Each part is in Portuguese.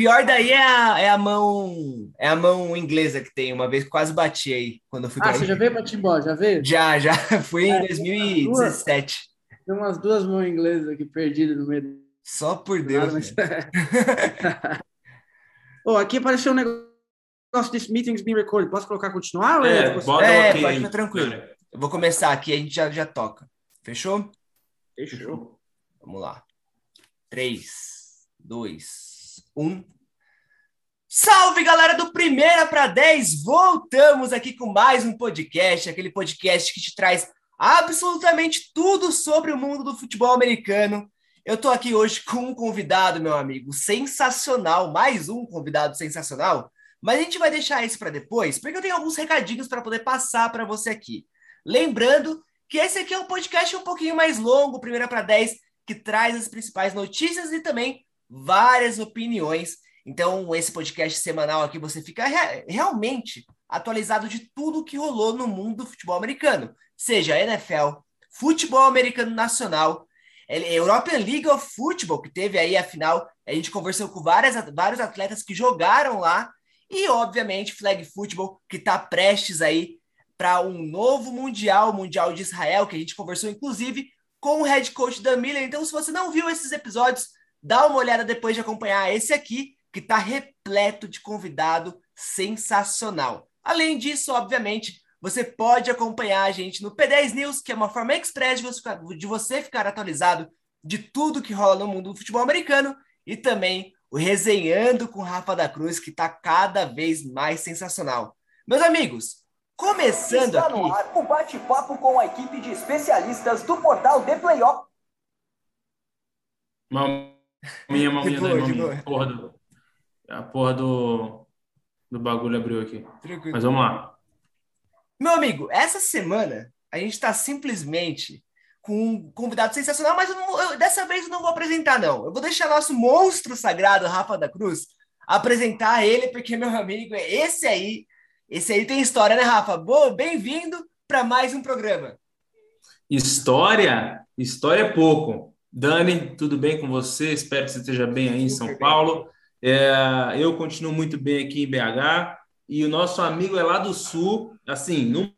pior, pior daí é a, é a mão é a mão inglesa que tem. Uma vez quase bati aí quando eu fui Ah, você já veio para Timbó? Já veio? Já, já. Fui é, em 2017. Tem umas duas mãos inglesas aqui perdidas no meio. Só por Deus. Oh, aqui apareceu um negócio desse meetings being recorded. Posso colocar continuar? É, é, bota é okay. pode ficar tranquilo. Eu vou começar aqui, a gente já, já toca. Fechou? Fechou. Vamos lá. 3, 2, 1. Salve galera do Primeira para 10! Voltamos aqui com mais um podcast, aquele podcast que te traz absolutamente tudo sobre o mundo do futebol americano. Eu tô aqui hoje com um convidado, meu amigo, sensacional, mais um convidado sensacional, mas a gente vai deixar isso para depois, porque eu tenho alguns recadinhos para poder passar para você aqui. Lembrando que esse aqui é um podcast um pouquinho mais longo, primeira para 10, que traz as principais notícias e também várias opiniões. Então, esse podcast semanal aqui você fica re realmente atualizado de tudo que rolou no mundo do futebol americano, seja NFL, futebol americano nacional, European League of Football, que teve aí a final, a gente conversou com várias, vários atletas que jogaram lá, e obviamente Flag Football, que está prestes aí para um novo Mundial, o Mundial de Israel, que a gente conversou inclusive com o head coach da Miller. Então, se você não viu esses episódios, dá uma olhada depois de acompanhar esse aqui, que está repleto de convidado sensacional. Além disso, obviamente, você pode acompanhar a gente no P10 News, que é uma forma express de você ficar atualizado de tudo que rola no mundo do futebol americano, e também o Resenhando com Rafa da Cruz, que está cada vez mais sensacional. Meus amigos, Começando Está aqui. no ar o bate-papo com a equipe de especialistas do portal The Playoff. Maminha, maminha, maminha. Porra do, a porra do, do bagulho abriu aqui. Tranquilo. Mas vamos lá. Meu amigo, essa semana a gente está simplesmente com um convidado sensacional, mas eu não, eu, dessa vez eu não vou apresentar, não. Eu vou deixar nosso monstro sagrado, Rafa da Cruz, apresentar ele, porque, meu amigo, esse aí esse aí tem história, né, Rafa? Boa, bem-vindo para mais um programa. História? História é pouco. Dani, tudo bem com você? Espero que você esteja bem aí em São Paulo. É, eu continuo muito bem aqui em BH e o nosso amigo é lá do Sul. Assim, no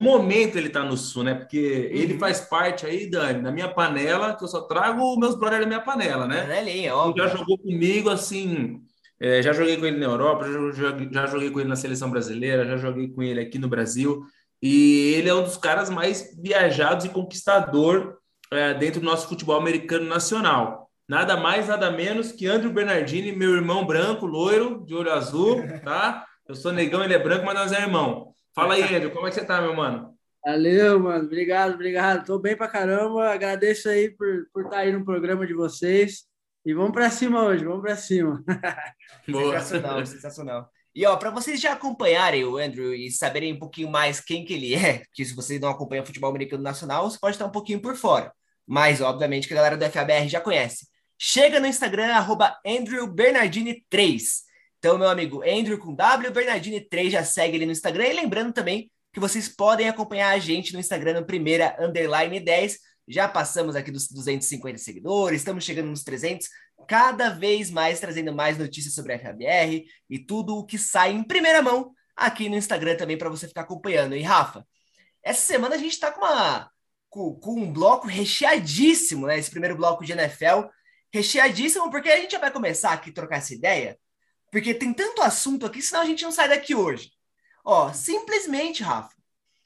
momento ele está no Sul, né? Porque uhum. ele faz parte aí, Dani, da minha panela, que eu só trago meus brothers da minha panela, né? Panelinha, óbvio. Já jogou comigo, assim, é, já joguei com ele na Europa, já, já, joguei com ele na seleção brasileira, já joguei com ele aqui no Brasil. E ele é um dos caras mais viajados e conquistador é, dentro do nosso futebol americano nacional. Nada mais, nada menos que Andrew Bernardini, meu irmão branco, loiro, de olho azul, tá? Eu sou negão, ele é branco, mas nós é irmão. Fala aí, Andrew, como é que você tá, meu mano? Valeu, mano. Obrigado, obrigado. Tô bem pra caramba. Agradeço aí por, por estar tá aí no programa de vocês. E vamos para cima hoje, vamos para cima. sensacional, sensacional. E ó, para vocês já acompanharem o Andrew e saberem um pouquinho mais quem que ele é, que se você não acompanha futebol americano nacional, você pode estar um pouquinho por fora. Mas, obviamente, que a galera do FABR já conhece. Chega no Instagram, arroba AndrewBernardini3. Então, meu amigo, Andrew com W, Bernardini3, já segue ele no Instagram. E lembrando também que vocês podem acompanhar a gente no Instagram no primeira underline 10 já passamos aqui dos 250 seguidores, estamos chegando nos 300, cada vez mais trazendo mais notícias sobre a FABR e tudo o que sai em primeira mão aqui no Instagram também para você ficar acompanhando. E Rafa, essa semana a gente está com, uma, com, com, um bloco recheadíssimo, né? Esse primeiro bloco de NFL, recheadíssimo, porque a gente já vai começar aqui a trocar essa ideia, porque tem tanto assunto aqui, senão a gente não sai daqui hoje. Ó, simplesmente, Rafa,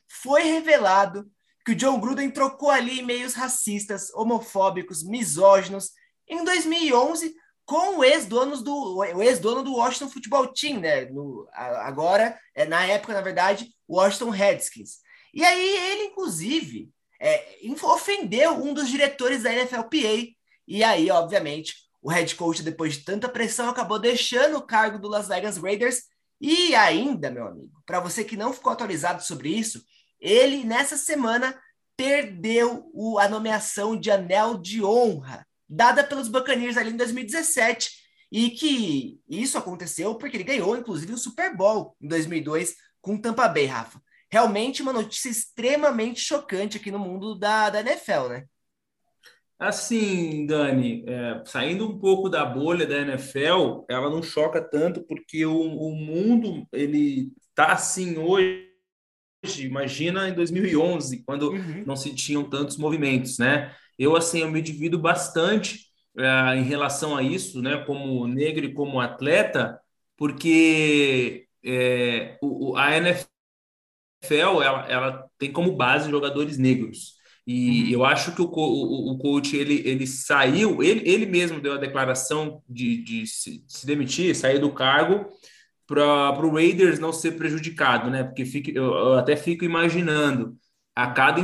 foi revelado que o John Gruden trocou ali e-mails racistas, homofóbicos, misóginos em 2011 com o ex-dono do, o ex-dono do Washington Football Team, né? No, agora, é, na época, na verdade, Washington Redskins. E aí ele, inclusive, é, ofendeu um dos diretores da NFLPA. E aí, obviamente, o head coach, depois de tanta pressão, acabou deixando o cargo do Las Vegas Raiders. E ainda, meu amigo, para você que não ficou atualizado sobre isso, ele, nessa semana, perdeu o, a nomeação de Anel de Honra, dada pelos Buccaneers ali em 2017, e que isso aconteceu porque ele ganhou, inclusive, o Super Bowl em 2002 com Tampa Bay, Rafa. Realmente uma notícia extremamente chocante aqui no mundo da, da NFL, né? Assim, Dani, é, saindo um pouco da bolha da NFL, ela não choca tanto porque o, o mundo ele tá assim hoje. Imagina em 2011, quando uhum. não se tinham tantos movimentos, né? Eu assim, eu me divido bastante é, em relação a isso, né? Como negro e como atleta, porque é, o, a NFL ela, ela tem como base jogadores negros. E uhum. eu acho que o, o, o coach ele, ele saiu, ele, ele mesmo deu a declaração de, de se, se demitir, sair do cargo para o Raiders não ser prejudicado, né? Porque fico, eu, eu, até fico imaginando a cada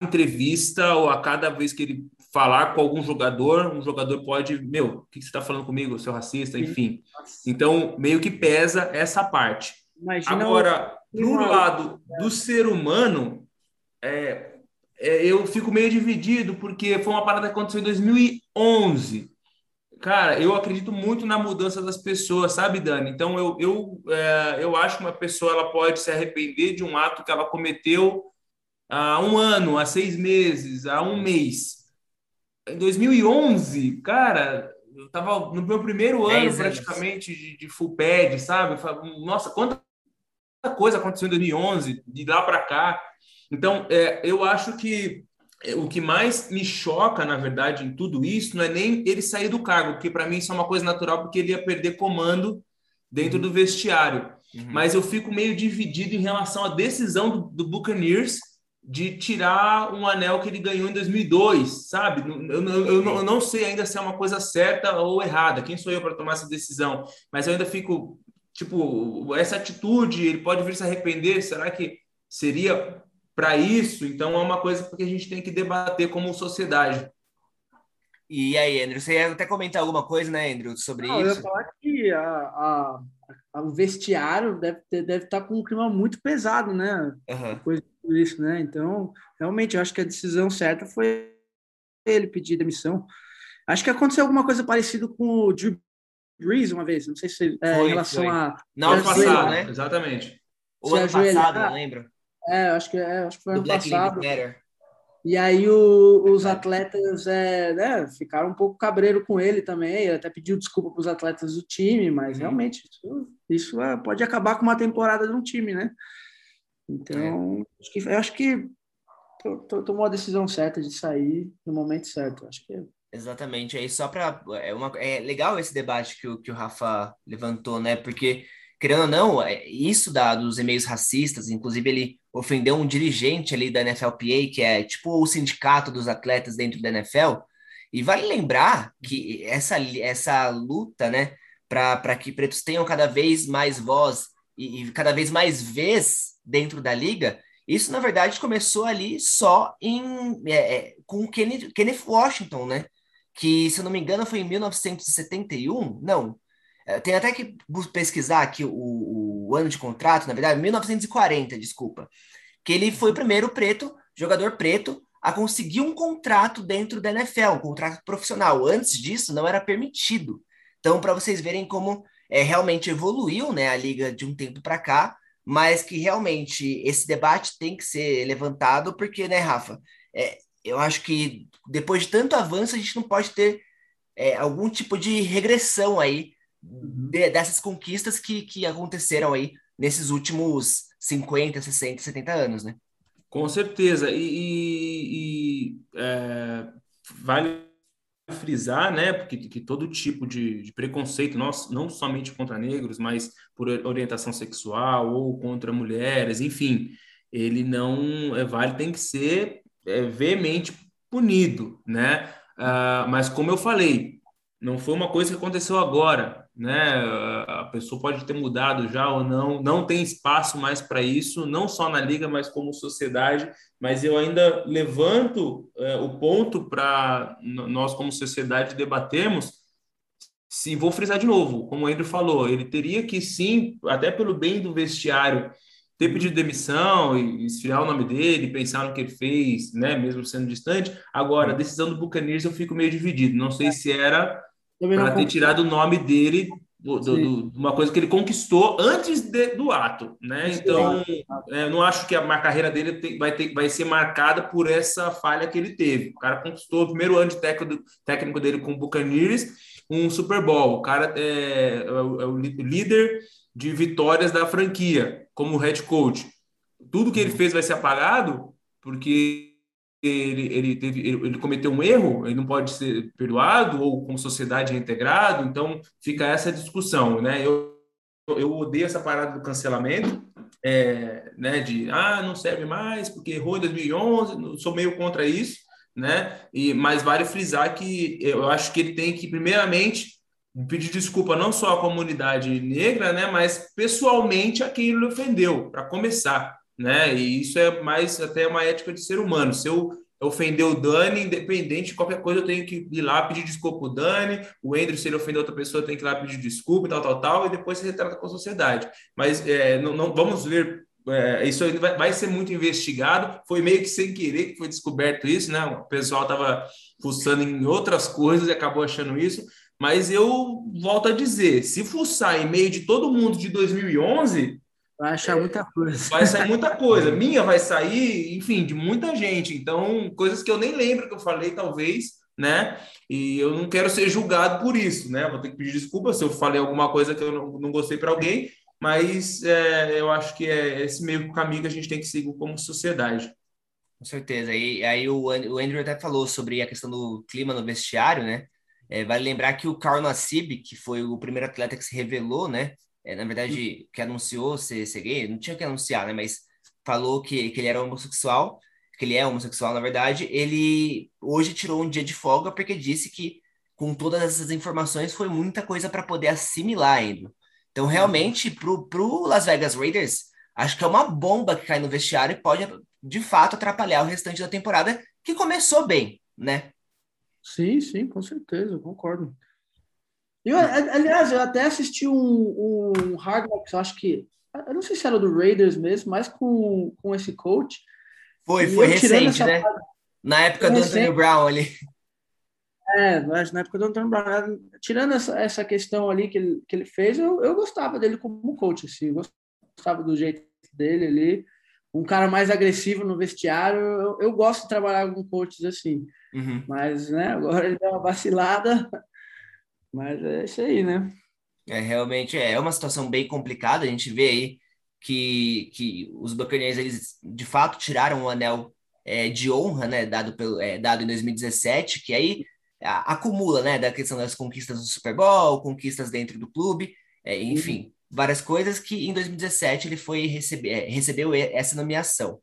entrevista ou a cada vez que ele falar com algum jogador, um jogador pode, meu, o que você está falando comigo, seu racista, enfim. Então, meio que pesa essa parte. Imagina Agora. Pro lado do ser humano, é, é, eu fico meio dividido, porque foi uma parada que aconteceu em 2011. Cara, eu acredito muito na mudança das pessoas, sabe, Dani? Então, eu, eu, é, eu acho que uma pessoa ela pode se arrepender de um ato que ela cometeu há um ano, há seis meses, há um mês. Em 2011, cara, eu estava no meu primeiro ano, praticamente, de, de full pad, sabe? Nossa, quanta coisa aconteceu em 2011, de lá para cá. Então, é, eu acho que é, o que mais me choca, na verdade, em tudo isso, não é nem ele sair do cargo, porque para mim isso é uma coisa natural, porque ele ia perder comando dentro uhum. do vestiário. Uhum. Mas eu fico meio dividido em relação à decisão do, do Buccaneers de tirar um anel que ele ganhou em 2002, sabe? Eu, eu, eu, eu, não sei ainda se é uma coisa certa ou errada. Quem sou eu para tomar essa decisão? Mas eu ainda fico, tipo, essa atitude, ele pode vir se arrepender. Será que seria para isso, então é uma coisa que a gente tem que debater como sociedade. E aí, Andrew, você ia até comentar alguma coisa, né, Andrew, sobre Não, isso? Eu ia falar que a, a, a, o vestiário deve, ter, deve estar com um clima muito pesado, né? Uhum. Depois de isso, né? Então, realmente, eu acho que a decisão certa foi ele pedir demissão. Acho que aconteceu alguma coisa parecida com o Drew Brees uma vez, não sei se é, foi, em relação foi. a. Não, ano passado, né? Exatamente. O ano passado, não lembro. É, acho que, é, acho que foi ano passado. E aí o, os atletas é, né, ficaram um pouco cabreiro com ele também. Ele até pediu desculpa para os atletas do time, mas uhum. realmente isso, isso é, pode acabar com uma temporada de um time, né? Então, é. acho que, eu acho que tomou a decisão certa de sair no momento certo. Acho que Exatamente. Aí só para é, uma, é legal esse debate que o, que o Rafa levantou, né? Porque querendo ou não, é, isso da, dos e-mails racistas, inclusive ele ofendeu um dirigente ali da NFLPA, que é tipo o sindicato dos atletas dentro da NFL, e vale lembrar que essa, essa luta, né, para que pretos tenham cada vez mais voz e, e, cada vez mais vez dentro da liga, isso na verdade começou ali só em é, é, com Kenneth, Kenneth Washington, né? Que, se eu não me engano, foi em 1971, não, é, tem até que pesquisar aqui o, o, ano de contrato, na verdade, 1940, desculpa. Que ele foi o primeiro preto, jogador preto, a conseguir um contrato dentro da NFL, um contrato profissional. Antes disso, não era permitido. Então, para vocês verem como é, realmente evoluiu né, a liga de um tempo para cá, mas que realmente esse debate tem que ser levantado, porque, né, Rafa, é, eu acho que depois de tanto avanço, a gente não pode ter é, algum tipo de regressão aí Uhum. de, dessas conquistas que, que aconteceram aí nesses últimos 50, 60, 70 anos, né? Com certeza. E, e, e é, vale frisar, né, porque que todo tipo de, de preconceito, não, não somente contra negros, mas por orientação sexual ou contra mulheres, enfim, ele não é vale, tem que ser é, veemente punido, né? Uh, mas como eu falei, não foi uma coisa que aconteceu agora né? A pessoa pode ter mudado já ou não, não tem espaço mais para isso, não só na liga, mas como sociedade. Mas eu ainda levanto é, o ponto para nós, como sociedade, debatermos. Se vou frisar de novo, como o Andrew falou, ele teria que sim, até pelo bem do vestiário, ter pedido demissão e esfriar o nome dele, pensar no que ele fez, né, mesmo sendo distante. Agora, a decisão do Buccaneers eu fico meio dividido. Não sei se era para ter tirado o nome dele do, do, uma coisa que ele conquistou antes de, do ato, né? Então, é, eu não acho que a, a carreira dele tem, vai, ter, vai ser marcada por essa falha que ele teve. O cara conquistou o primeiro ano de técnico, técnico dele com o Buccaneers, um Super Bowl. O cara é, é, o, é o líder de vitórias da franquia como head coach. Tudo que ele fez vai ser apagado porque ele, ele, teve, ele, ele, cometeu um erro, ele não pode ser perdoado ou como sociedade reintegrado, então fica essa discussão, né? Eu, eu odeio essa parada do cancelamento, é, né? De, ah, não serve mais porque errou em 2011, sou meio contra isso, né? E, mas vale frisar que eu acho que ele tem que, primeiramente, pedir desculpa não só à comunidade negra, né? Mas pessoalmente a quem ele ofendeu, para começar, né? E isso é mais até uma ética de ser humano. Se eu ofender o Dani, independente de qualquer coisa, eu tenho que ir lá pedir desculpa ao Dani, o Andrew, se ele ofender outra pessoa, tem que ir lá pedir desculpa e tal, tal, tal, e depois se retrata com a sociedade. Mas é, não, não, vamos ver. É, isso vai, vai, ser muito investigado. Foi meio que sem querer que foi descoberto isso, né? O pessoal estava fuçando em outras coisas e acabou achando isso. Mas eu volto a dizer: se fuçar em meio de todo mundo de 2011, Vai achar muita coisa. Vai sair muita coisa. Minha vai sair, enfim, de muita gente. Então, coisas que eu nem lembro que eu falei, talvez, né? E eu não quero ser julgado por isso, né? Vou ter que pedir desculpa se eu falei alguma coisa que eu não, não gostei para alguém, mas é, eu acho que é esse meio caminho que a gente tem que seguir como sociedade. Com certeza. E aí o, o Andrew até falou sobre a questão do clima no vestiário, né? É, vale lembrar que o Carl Nassib, que foi o primeiro atleta que se revelou, né? é, na verdade, que anunciou ser, ser gay, não tinha que anunciar, né? Mas falou que, que ele era homossexual, que ele é homossexual, na verdade, ele hoje tirou um dia de folga porque disse que com todas essas informações foi muita coisa para poder assimilar ainda. Então, realmente, pro, pro Las Vegas Raiders, acho que é uma bomba que cai no vestiário e pode, de fato, atrapalhar o restante da temporada, que começou bem, né? Sim, sim, com certeza, eu concordo. Eu, aliás, eu até assisti um, um Hard Knocks, acho que. Eu não sei se era do Raiders mesmo, mas com, com esse coach. Foi, foi recente, né? Parte, na época do Anthony Brown ali. É, na época do Anthony Brown. Tirando essa, essa questão ali que ele, que ele fez, eu, eu gostava dele como coach, assim. Eu gostava do jeito dele ali. Um cara mais agressivo no vestiário. Eu, eu gosto de trabalhar com coaches assim. Uhum. Mas, né, agora ele deu uma vacilada. Mas é isso aí, né? É, realmente é uma situação bem complicada. A gente vê aí que, que os Buccaneers, eles de fato tiraram o anel é, de honra, né, dado, pelo, é, dado em 2017, que aí a, acumula, né, da questão das conquistas do Super Bowl, conquistas dentro do clube, é, enfim, uhum. várias coisas que em 2017 ele foi receber, é, recebeu essa nomeação.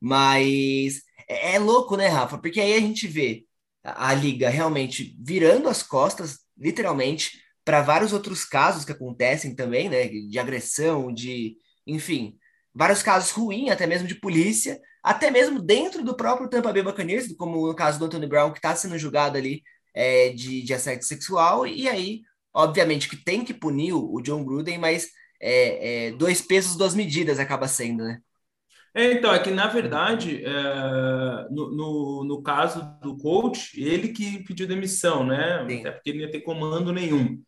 Mas é, é, louco, né, Rafa? Porque aí a gente vê a, a liga realmente virando as costas literalmente, para vários outros casos que acontecem também, né, de agressão, de, enfim, vários casos ruins, até mesmo de polícia, até mesmo dentro do próprio Tampa Bay Buccaneers, como no caso do Anthony Brown, que está sendo julgado ali é, de, de assédio sexual, e aí, obviamente, que tem que punir o, o John Gruden, mas é, é, dois pesos, duas medidas acaba sendo, né? É, então, é que na verdade, é, no, no, no, caso do coach, ele que pediu demissão, né? Sim. Até porque ele não ia ter comando nenhum.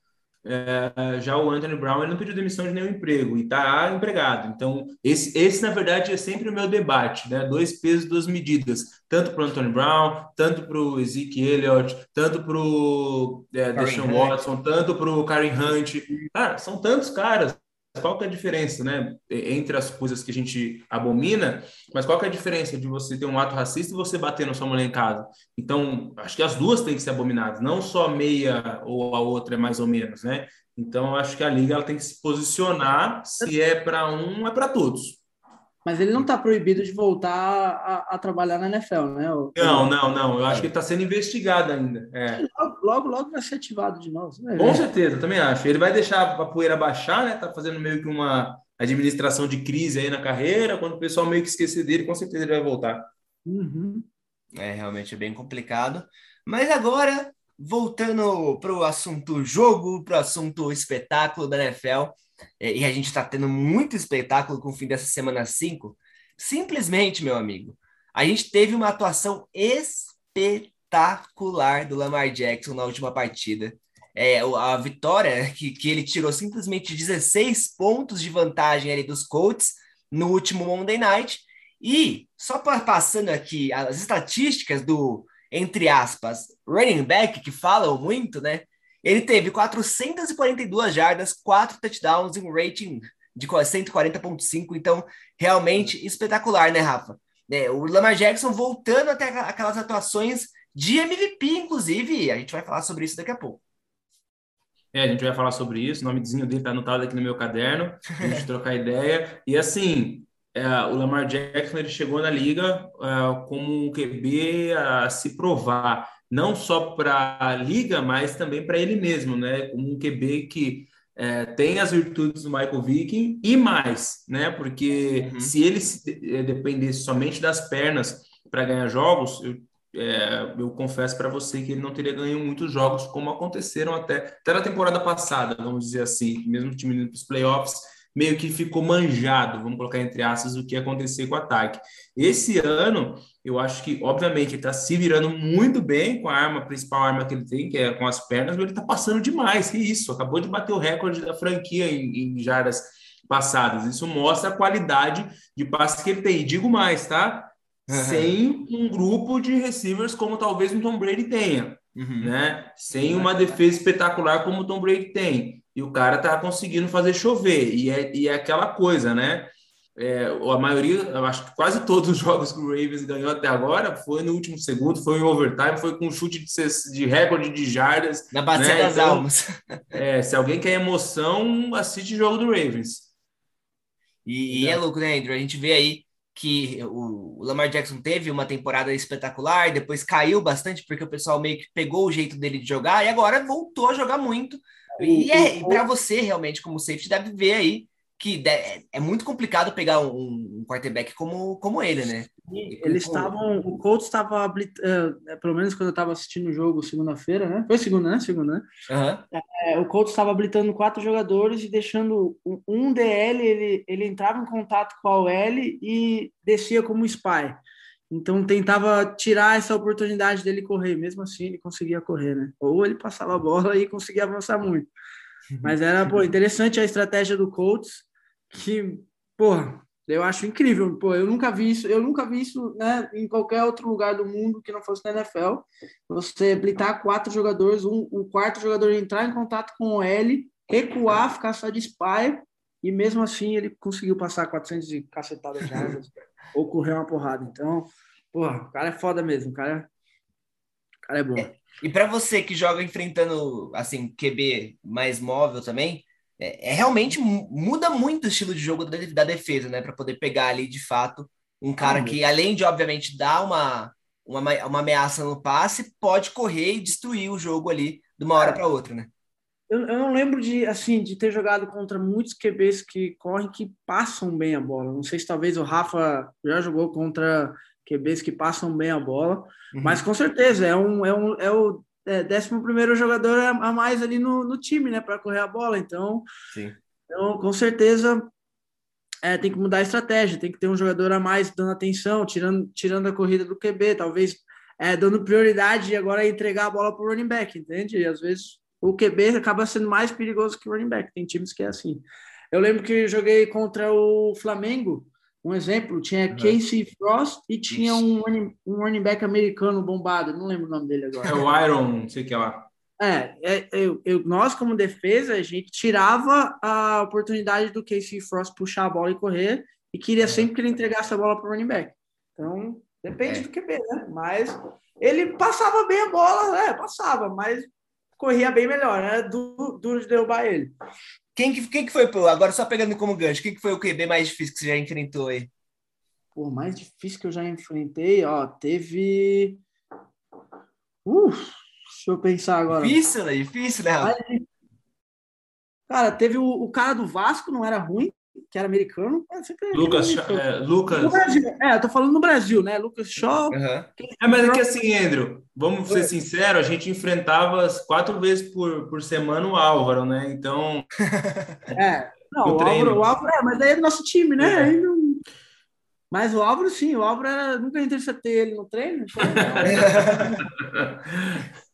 É, já o Anthony Brown ele não pediu demissão de nenhum emprego e está empregado. Então, esse, esse, na verdade, é sempre o meu debate, né? Dois pesos, duas medidas. Tanto para o Anthony Brown, tanto para o Zeke Elliott, tanto para o é, Deshaun Watson, tanto para o Karen Hunt. Cara, são tantos caras qual que é a diferença, né, entre as coisas que a gente abomina, mas qual que é a diferença de você ter um ato racista e você bater na sua mulher em casa? Então, acho que as duas têm que ser abominadas, não só meia ou a outra é mais ou menos, né? Então, acho que a liga ela tem que se posicionar, se é para um, é para todos. Mas ele não está proibido de voltar a, a, trabalhar na NFL, né? O, não, não, não. Eu acho que ele está sendo investigado ainda. É. Logo, logo, logo, vai ser ativado de novo. Né? Com certeza, também acho. Ele vai deixar a poeira baixar, né? Tá fazendo meio que uma administração de crise aí na carreira. Quando o pessoal meio que esquecer dele, com certeza ele vai voltar. Uhum. É realmente bem complicado. Mas agora, voltando para o assunto jogo, para o assunto espetáculo da NFL é, e a gente está tendo muito espetáculo com o fim dessa semana 5, simplesmente, meu amigo, a gente teve uma atuação espetacular do Lamar Jackson na última partida. é, a vitória que, que ele tirou simplesmente 16 pontos de vantagem ali dos Colts no último Monday Night. E só passando aqui as estatísticas do, entre aspas, running back, que falam muito, né? Ele teve 442 jardas, 4 touchdowns e um rating de 140.5, então realmente espetacular, né, Rafa? É, o Lamar Jackson voltando até aquelas atuações de MVP, inclusive, a gente vai falar sobre isso daqui a pouco. É, a gente vai falar sobre isso. O nomezinho dele tá anotado aqui no meu caderno, a gente trocar ideia. E assim, é, o Lamar Jackson ele chegou na liga é, como um QB a se provar, não só para a liga, mas também para ele mesmo, né? Como um QB que é, tem as virtudes do Michael Vick e mais, né? Porque uhum. se ele é, dependesse somente das pernas para ganhar jogos, eu é, eu confesso para você que ele não teria ganho muitos jogos, como aconteceram até, até na temporada passada, vamos dizer assim, mesmo time indo para os playoffs, meio que ficou manjado, vamos colocar entre aspas, o que ia acontecer com o ataque. Esse ano, eu acho que, obviamente, ele está se virando muito bem com a arma, a principal arma que ele tem, que é com as pernas, mas ele está passando demais, que isso, acabou de bater o recorde da franquia em, em jardas passadas. Isso mostra a qualidade de passe que ele tem. E digo mais, tá? sem um grupo de receivers como talvez o Tom Brady tenha, uhum. né? Sem uma defesa espetacular como o Tom Brady tem. E o cara tá conseguindo fazer chover. E é, e é aquela coisa, né? É, a maioria, eu acho que quase todos os jogos que o Ravens ganhou até agora foi no último segundo, foi em overtime, foi com chute de, de recorde de jardas. Na bacia né? das então, almas. É, se alguém quer emoção, assiste o jogo do Ravens. E, e é louco, né, Andrew? A gente vê aí que o Lamar Jackson teve uma temporada espetacular, depois caiu bastante porque o pessoal meio que pegou o jeito dele de jogar e agora voltou a jogar muito. E é para você realmente como safety deve ver aí que é muito complicado pegar um, um quarterback como, como ele, né? Eles estavam, o Colts estava, uh, pelo menos quando eu estava assistindo o jogo segunda-feira, né? Foi segunda, né? Segunda, né? Uhum. É, o Colts estava habilitando quatro jogadores e deixando um, um DL, ele, ele entrava em contato com a OL e descia como spy. Então tentava tirar essa oportunidade dele correr, mesmo assim ele conseguia correr, né? Ou ele passava a bola e conseguia avançar muito. Mas era, pô, interessante a estratégia do Colts que, porra, eu acho incrível. Pô, eu nunca vi isso, eu nunca vi isso né, em qualquer outro lugar do mundo que não fosse na NFL. Você blitar quatro jogadores, um, o quarto jogador entrar em contato com o L, recuar, ficar só de spy, e mesmo assim ele conseguiu passar 400 e cacetadas jardas ou correr uma porrada. Então, porra, o cara é foda mesmo, o cara, o cara é bom. É, e para você que joga enfrentando assim QB mais móvel também, é, é, realmente muda muito o estilo de jogo da, da defesa, né? Para poder pegar ali de fato um cara ah, que, além de, obviamente, dar uma, uma, uma ameaça no passe, pode correr e destruir o jogo ali de uma hora para outra, né? Eu, eu, não lembro de assim de ter jogado contra muitos QBs que correm que passam bem a bola. Não sei se talvez o Rafa já jogou contra QBs que passam bem a bola, uhum. mas com certeza é um, é um é o é, décimo primeiro jogador a mais ali no, no time, né, para correr a bola. Então, Sim. então com certeza é, tem que mudar a estratégia, tem que ter um jogador a mais dando atenção, tirando, tirando a corrida do QB, talvez é, dando prioridade e agora entregar a bola para o running back, entende? E às vezes o QB acaba sendo mais perigoso que o running back. Tem times que é assim. Eu lembro que joguei contra o Flamengo um exemplo, tinha uhum. Casey Frost e tinha um running, um running back americano bombado, não lembro o nome dele agora. É o Iron, não sei o que lá. É, é eu, eu, nós, como defesa, a gente tirava a oportunidade do Casey Frost puxar a bola e correr e queria é. sempre que ele entregasse a bola para o running back. Então, depende é. do QB, né? Mas ele passava bem a bola, né? Passava, mas corria bem melhor, né? Duro, duro de derrubar ele. Quem que, quem que foi, agora só pegando como gancho, quem que foi o QB mais difícil que você já enfrentou aí? Pô, mais difícil que eu já enfrentei, ó, teve. Uf, deixa eu pensar agora. Difícil, né? Difícil, né? Cara, teve o, o cara do Vasco, não era ruim, que era americano. Lucas, é, Lucas. É, eu tô falando no Brasil, né? Lucas Shaw. Uhum. É, mas é que assim, Andrew, vamos ser sinceros, a gente enfrentava quatro vezes por, por semana o Álvaro, né? Então. É, não, o, Álvaro, o Álvaro, é, mas daí é do nosso time, né? É. Não... Mas o Álvaro, sim, o Álvaro era, nunca interceptei ele no treino. Então...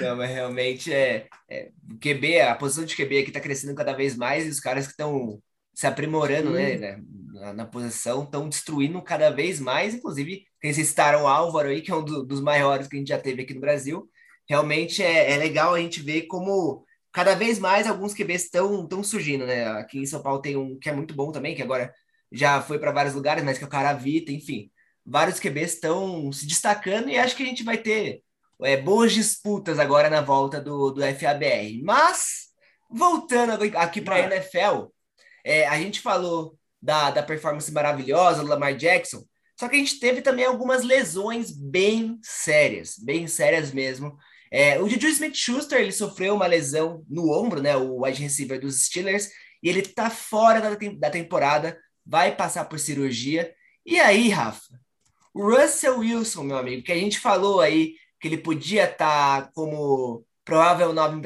Não, mas realmente é, é, o QB, a posição de QB aqui está crescendo cada vez mais e os caras que estão se aprimorando, né, né, na, na posição, estão destruindo cada vez mais, inclusive tem esse Star Álvaro aí, que é um do, dos maiores que a gente já teve aqui no Brasil. Realmente é, é legal a gente ver como cada vez mais alguns QBs estão surgindo, né? Aqui em São Paulo tem um que é muito bom também, que agora já foi para vários lugares, mas que é o Caravita, enfim. Vários QBs estão se destacando e acho que a gente vai ter é, boas disputas agora na volta do, do FABR. Mas, voltando aqui para a NFL, é, a gente falou da, da performance maravilhosa do Lamar Jackson, só que a gente teve também algumas lesões bem sérias, bem sérias mesmo. É, o Juju Smith-Schuster, ele sofreu uma lesão no ombro, né, o wide receiver dos Steelers, e ele tá fora da, da temporada, vai passar por cirurgia. E aí, Rafa, o Russell Wilson, meu amigo, que a gente falou aí que ele podia estar tá como provável nome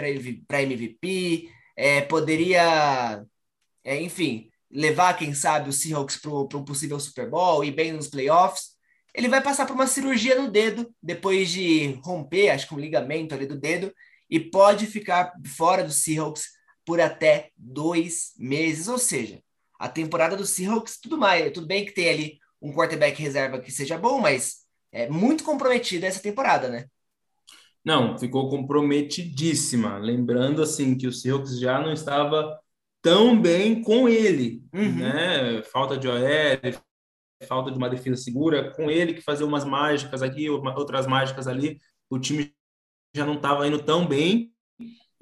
para MVP, é, poderia, é, enfim, levar, quem sabe, o Seahawks para um possível Super Bowl e bem nos playoffs. Ele vai passar por uma cirurgia no dedo, depois de romper, acho que um ligamento ali do dedo, e pode ficar fora do Seahawks por até dois meses. Ou seja, a temporada do Seahawks, tudo mais, tudo bem que tem ali um quarterback reserva que seja bom, mas é muito comprometida essa temporada, né? Não, ficou comprometidíssima. Lembrando assim que o Seahawks já não estava tão bem com ele, uhum. né? Falta de OL, falta de uma defesa segura, com ele que fazia umas mágicas aqui, outras mágicas ali, o time já não estava indo tão bem.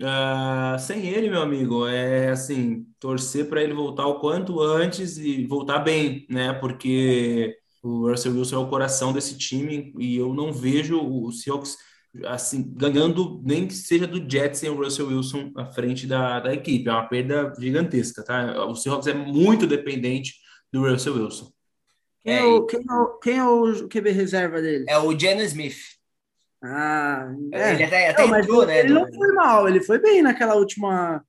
Uh, sem ele, meu amigo, é assim, torcer para ele voltar o quanto antes e voltar bem, né? Porque o Russell Wilson é o coração desse time e eu não vejo o Seahawks assim ganhando nem que seja do Jets sem o Russell Wilson à frente da, da equipe. É uma perda gigantesca, tá? O Seahawks é muito dependente do Russell Wilson. Quem é, é o, quem é o, quem é o QB reserva dele? É o Geno Smith. Ah, é. ele até, até não, entrou, né? Ele do... não foi mal, ele foi bem naquela última.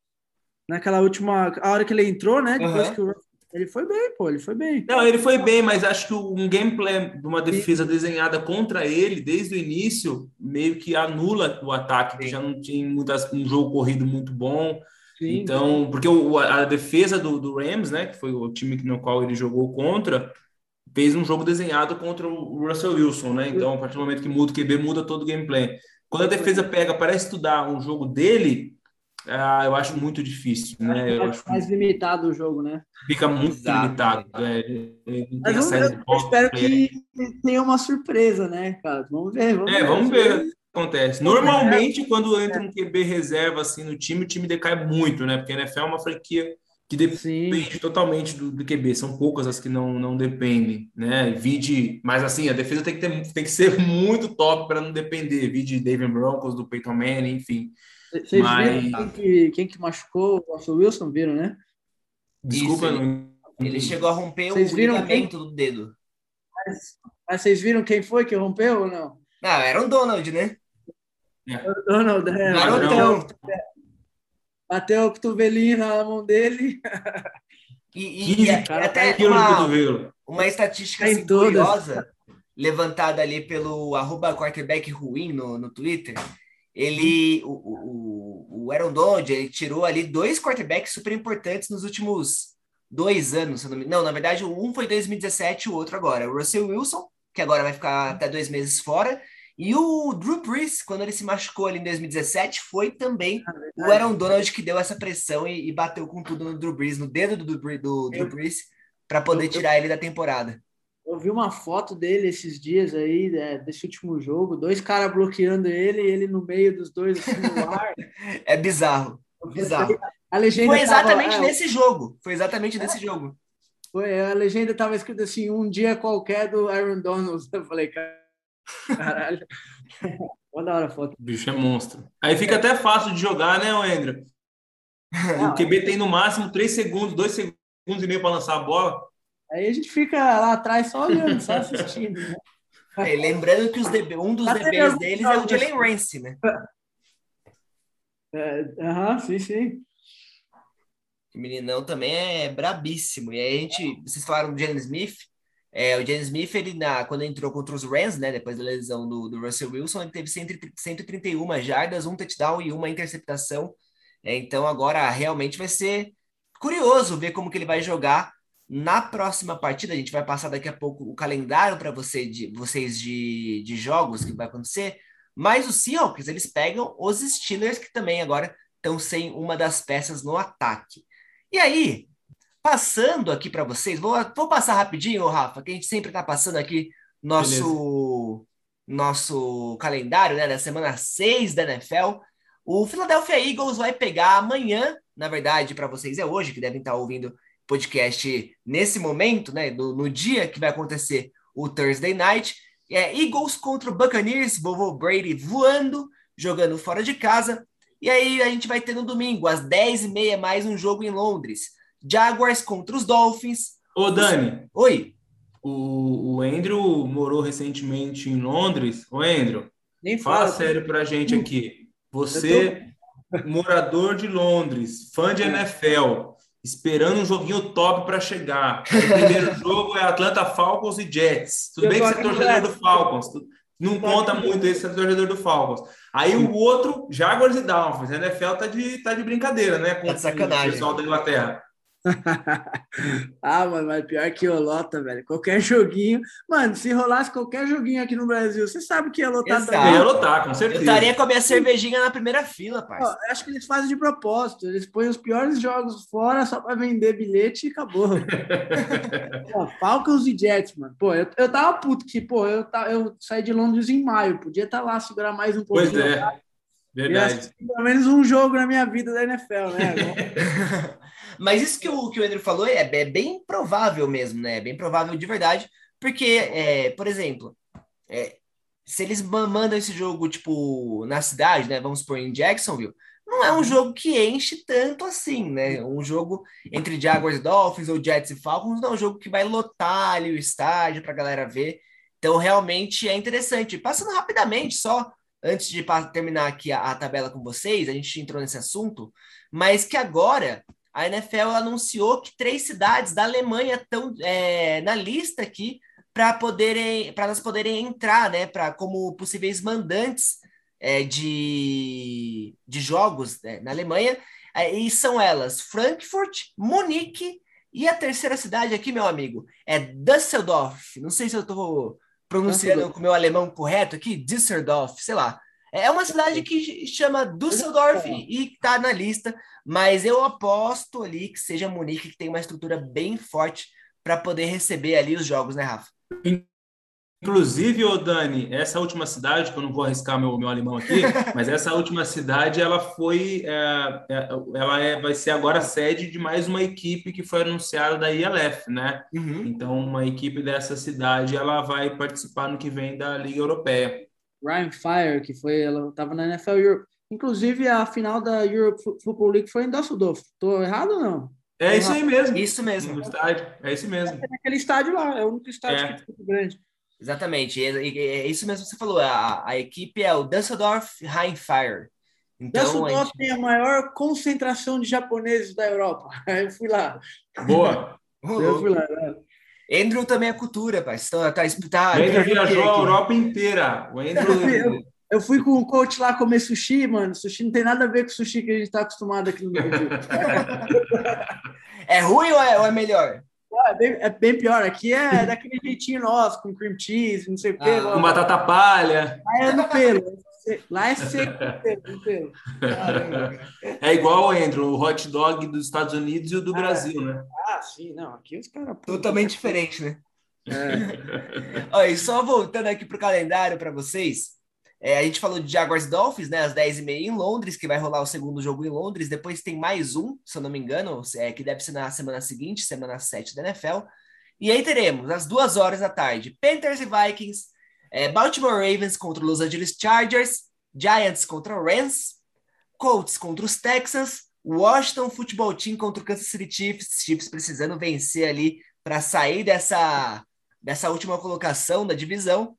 Naquela última. A hora que ele entrou, né? Depois uhum. que o ele foi bem, pô, ele foi bem. Não, ele foi bem, mas acho que um gameplay de uma defesa desenhada contra ele desde o início meio que anula o ataque, que já não tinha muitas, um jogo corrido muito bom. Sim, então, porque o, a defesa do, do, Rams, né, que foi o time no qual ele jogou contra, fez um jogo desenhado contra o Russell Wilson, né? Então, a partir do momento que muda o QB, muda todo o gameplay. Quando a defesa pega para estudar um jogo dele, ah, eu acho muito difícil, né? Eu acho mais limitado o jogo, né? Fica muito Exato. limitado. É, Mas eu, eu espero que tenha uma surpresa, né, cara? Vamos ver. Vamos é, ver. vamos ver o que acontece. Normalmente, quando entra um QB reserva assim no time, o time decai muito, né? Porque a NFL é uma franquia que depende Sim. totalmente do, do, QB. São poucas as que não, não dependem, né? Vide, mas assim, a defesa tem que, ter, tem que ser muito top para não depender. Vide David Broncos, do Peyton Manning, enfim. Vocês Mas... viram quem que, quem que machucou o Russell Wilson? Viram, né? Desculpa, Isso, não... Ele chegou a romper vocês o ligamento quem... do dedo. Mas, mas, vocês viram quem foi que rompeu ou não? Não, era um Donald, né? É. O Donald, é. Bateu, bateu o cotovelinho na mão dele. E, e, e até uma, uma estatística assim, curiosa levantada ali pelo arroba quarterback ruim no, no Twitter ele, o, o, o Aaron Donald, ele tirou ali dois quarterbacks super importantes nos últimos dois anos. Não, não, na verdade, um foi 2017 e o outro agora. O Russell Wilson, que agora vai ficar até dois meses fora, e o Drew Brees, quando ele se machucou ali em 2017, foi também ah, o Aaron Donald que deu essa pressão e, e, bateu com tudo no Drew Brees, no dedo do, do, do Drew Brees, para poder tirar ele da temporada. Eu vi uma foto dele esses dias aí, é, desse último jogo, dois caras bloqueando ele e ele no meio dos dois, assim, no ar. é bizarro. Bizarro. A legenda foi exatamente tava, é, nesse jogo. Foi exatamente é, nesse jogo. Foi, a legenda estava escrita assim, um dia qualquer do Aaron Donald. Eu falei, caralho. Olha a hora a foto. O bicho é monstro. Aí fica até fácil de jogar, né, André? O QB tem no máximo 3 segundos, 2 segundos e meio para lançar a bola. Aí a gente fica lá atrás só olhando, só assistindo. Né? É, lembrando que os DB, um dos DBs deles é o Jalen Ramsey, né? Aham, é, sim, sim. O meninão também é brabíssimo. E aí a gente, vocês falaram do Jalen Smith, É, o James Smith, ele, na, quando entrou contra os Rams, né, depois da lesão do, do Russell Wilson, ele teve 131 jardas, um touchdown e uma interceptação. É, então agora realmente vai ser curioso ver como que ele vai jogar na próxima partida. A gente vai passar daqui a pouco o calendário para você, de, vocês de, de jogos que vai acontecer. Mas os Seahawks, eles pegam os Steelers, que também agora estão sem uma das peças no ataque. E aí, passando aqui para vocês, vou, vou passar rapidinho, Rafa, que a gente sempre está passando aqui nosso, nosso calendário né, da semana 6 da NFL. O Philadelphia Eagles vai pegar amanhã, na verdade, para vocês é hoje, que devem estar ouvindo podcast nesse momento, né, no, no dia que vai acontecer o Thursday Night. É, Eagles contra o Buccaneers, vovô Brady voando, jogando fora de casa. E aí a gente vai ter no domingo, às 10h30, mais um jogo em Londres. Jaguars contra os Dolphins. Ô, Dani. Oi. O, o Andrew morou recentemente em Londres. Ô, Andrew, Nem fala, fala sério pra gente aqui. Você, tô... morador de Londres, fã de NFL, esperando um joguinho top para chegar. O primeiro jogo é Atlanta Falcons e Jets. Tudo Eu bem que você é torcedor do Falcons. Não conta muito esse torcedor do Falcons. Aí o outro, Jaguars e Dolphins. A NFL tá de, tá de brincadeira, né? Com, tá o pessoal da Inglaterra. ah, mano, mas pior que o lota, velho. Qualquer joguinho. Mano, se rolasse qualquer joguinho aqui no Brasil, você sabe que ia lotar Exato. também. Ia lotar, com certeza. Eu estaria com a minha cervejinha na primeira fila, parceiro. acho que eles fazem de propósito. Eles põem os piores jogos fora só para vender bilhete e acabou. pô, Falcons e Jets, mano. Pô, eu, eu tava puto que, pô, eu, eu saí de Londres em maio. Podia estar tá lá, segurar mais um pouquinho. Pois é. Verdade. Pelo menos um jogo na minha vida da NFL, né? Mas isso que o, que o Andrew falou é, é bem provável mesmo, né? É bem provável de verdade, porque, é, por exemplo, é, se eles mandam esse jogo, tipo, na cidade, né? Vamos por em Jacksonville, não é um jogo que enche tanto assim, né? Um jogo entre Jaguars e Dolphins ou Jets e Falcons não é um jogo que vai lotar ali o estádio para a galera ver. Então, realmente é interessante. Passando rapidamente, só antes de terminar aqui a, a tabela com vocês, a gente entrou nesse assunto, mas que agora a NFL anunciou que três cidades da Alemanha estão é, na lista aqui para poderem para elas poderem entrar, né, para como possíveis mandantes é, de, de jogos né, na Alemanha. É, e são elas Frankfurt, Munique e a terceira cidade aqui, meu amigo, é Düsseldorf. Não sei se eu estou pronunciando com o meu alemão correto aqui, Düsseldorf, sei lá. É uma cidade que chama Düsseldorf e está na lista, mas eu aposto ali que seja Munique, que tem uma estrutura bem forte para poder receber ali os jogos, né, Rafa? Inclusive, ô Dani, essa última cidade, que eu não vou arriscar meu, meu alemão aqui, mas essa última cidade, ela foi, é, é, ela é, vai ser agora sede de mais uma equipe que foi anunciada da ILF, né? Uhum. Então, uma equipe dessa cidade, ela vai participar no que vem da Liga Europeia. Ryan Fire, que foi, ela estava na NFL Europe. Inclusive, a final da Europe Football League foi em Düsseldorf. Estou errado ou não? É isso aí mesmo. Isso mesmo. No estádio. É isso mesmo. É naquele estádio lá, é o único estádio é. que é grande. Exatamente, é, é, isso mesmo que você falou. A, a equipe é o Düsseldorf Fire. Então, Düsseldorf a gente... tem a maior concentração de japoneses da Europa. Eu fui lá. Boa. Eu fui lá. Né? Andrew também é cultura, pai. Tá, tá, tá, o Andrew viajou a Europa inteira. O Andrew... Eu, fui com o coach lá comer sushi, mano. Sushi não tem nada a ver com o sushi que a gente tá acostumado aqui no Brasil. é ruim ou é, ou é melhor? É bem, é bem, pior. Aqui é daquele jeitinho nosso, com cream cheese, não sei o quê. Ah, com batata palha. Lá é no pelo. Lá é seco pelo. É igual, Andrew, o hot dog dos Estados Unidos e o do ah, Brasil, né? Ah, sim. Não, aqui os caras... Totalmente diferente, né? É. Olha, e só voltando aqui para o calendário para vocês, é, a gente falou de Jaguars Dolphins, né? Às 10h30 em Londres, que vai rolar o segundo jogo em Londres. Depois tem mais um, se eu não me engano, é, que deve ser na semana seguinte, semana 7 da NFL. E aí teremos, às duas horas da tarde, Panthers e Vikings, é, Baltimore Ravens contra os Los Angeles Chargers, Giants contra Rams, Colts contra os Texans, Washington Football Team contra o Kansas City Chiefs, Chiefs precisando vencer ali para sair dessa, dessa última colocação da divisão.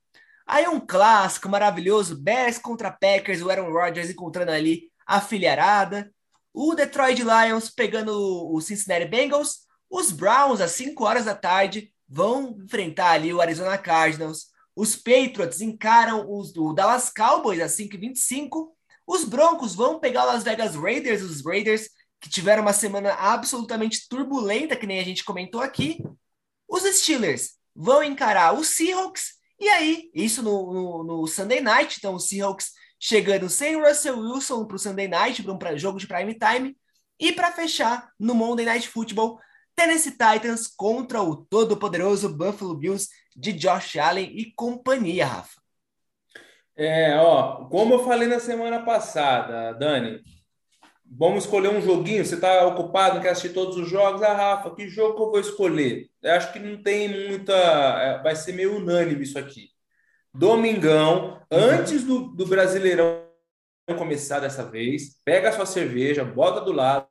Aí um clássico maravilhoso, Bears contra Packers, o Aaron Rodgers encontrando ali a filharada. O Detroit Lions pegando o Cincinnati Bengals. Os Browns, às 5 horas da tarde, vão enfrentar ali o Arizona Cardinals. Os Patriots encaram os, o Dallas Cowboys às 5h25. Os Broncos vão pegar o Las Vegas Raiders, os Raiders que tiveram uma semana absolutamente turbulenta, que nem a gente comentou aqui. Os Steelers vão encarar os Seahawks, e aí, isso no, no, no Sunday Night, então os Seahawks chegando sem Russell Wilson para o Sunday Night, para um jogo de prime time, e para fechar no Monday Night Football, Tennessee Titans contra o todo-poderoso Buffalo Bills de Josh Allen e companhia, Rafa. É, ó, como eu falei na semana passada, Dani, vamos escolher um joguinho. Você está ocupado, quer assistir todos os jogos? Ah, Rafa, que jogo que eu vou escolher? Eu acho que não tem muita. É, vai ser meio unânime isso aqui. Domingão, antes do, do Brasileirão começar dessa vez, pega a sua cerveja, bota do lado,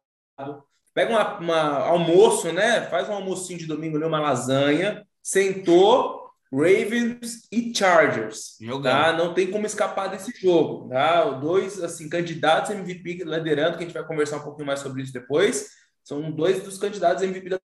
pega uma, almoço, né? Faz um almocinho de domingo ali, uma lasanha, sentou, Ravens e Chargers. Tá? Não tem como escapar desse jogo. Tá? Dois assim, candidatos MVP liderando, que a gente vai conversar um pouquinho mais sobre isso depois. São dois dos candidatos MVP da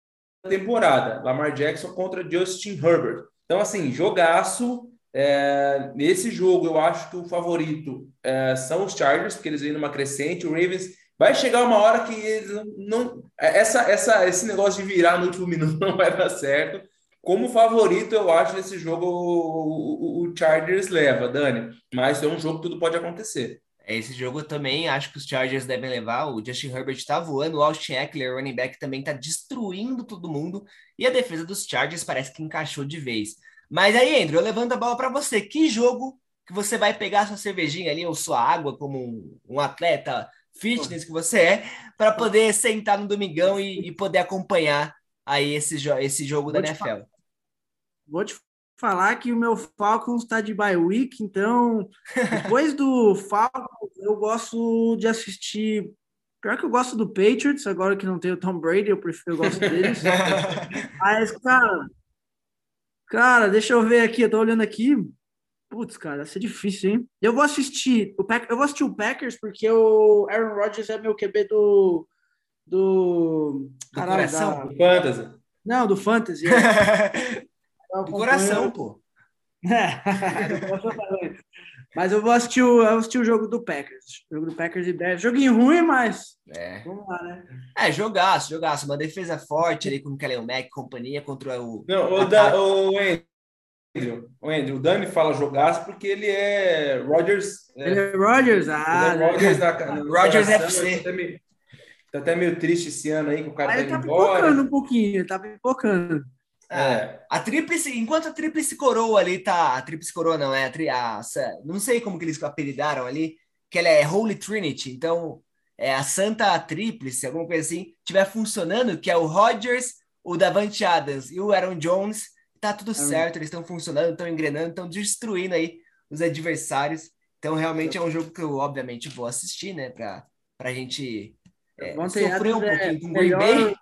temporada. Lamar Jackson contra Justin Herbert. Então, assim, jogaço. É, nesse jogo, eu acho que o favorito é, são os Chargers, porque eles vêm numa crescente. O Ravens Vai chegar uma hora que eles não. Essa, essa, esse negócio de virar no último minuto não vai dar certo. Como favorito, eu acho nesse jogo o, o, o Chargers leva, Dani. Mas é um jogo que tudo pode acontecer. É, esse jogo também acho que os Chargers devem levar. O Justin Herbert está voando, o Austin Eckler, running back, também está destruindo todo mundo. E a defesa dos Chargers parece que encaixou de vez. Mas aí, Andrew, eu levanto a bola para você. Que jogo que você vai pegar sua cervejinha ali ou sua água como um, um atleta fitness que você é, para poder sentar no domingão e, e, poder acompanhar aí esse, jo esse jogo vou da NFL. Vou te falar que o meu Falcons está de bye week, então depois do Falcons eu gosto de assistir. Pior que eu gosto do Patriots, agora que não tem o Tom Brady, eu prefiro, eu gosto deles. Mas, cara, cara, deixa eu ver aqui, eu tô olhando aqui. Putz, cara, vai ser difícil, hein? Eu vou assistir o Pack... eu vou assistir o Packers porque o Aaron Rodgers é meu QB do do, do coração, da... do Fantasy. Não, do Fantasy. É. do coração, pô. É. mas eu vou assistir o, eu assistir o jogo do Packers. O jogo do Packers e Bears. Joguinho ruim, mas. É. Vamos lá, né? É, jogaço, jogaço. Uma defesa forte ali com o Kellen Mack e companhia contra o. Não, o, da, o, Andrew. O Andrew, o Dani fala jogaço porque ele é Rogers. É, ele é Rogers, ah. Ele é Rogers, na, na Rogers FC. Tá até, meio, tá até meio triste esse ano aí que o cara tá, tá pipocando um pouquinho, tá pipocando. É. A tríplice, enquanto a tríplice coroa ali tá. A tríplice coroa não, é a, tri, a, Não sei como que eles apelidaram ali, que ela é Holy Trinity, então é a Santa Tríplice, alguma coisa assim, tiver funcionando, que é o Rogers, o Davante Adams e o Aaron Jones tá tudo certo, eles estão funcionando, estão engrenando, estão destruindo aí os adversários. Então, realmente é um jogo que eu, obviamente, vou assistir, né? Para a gente é, sofrer um pouquinho é com o Green Bay.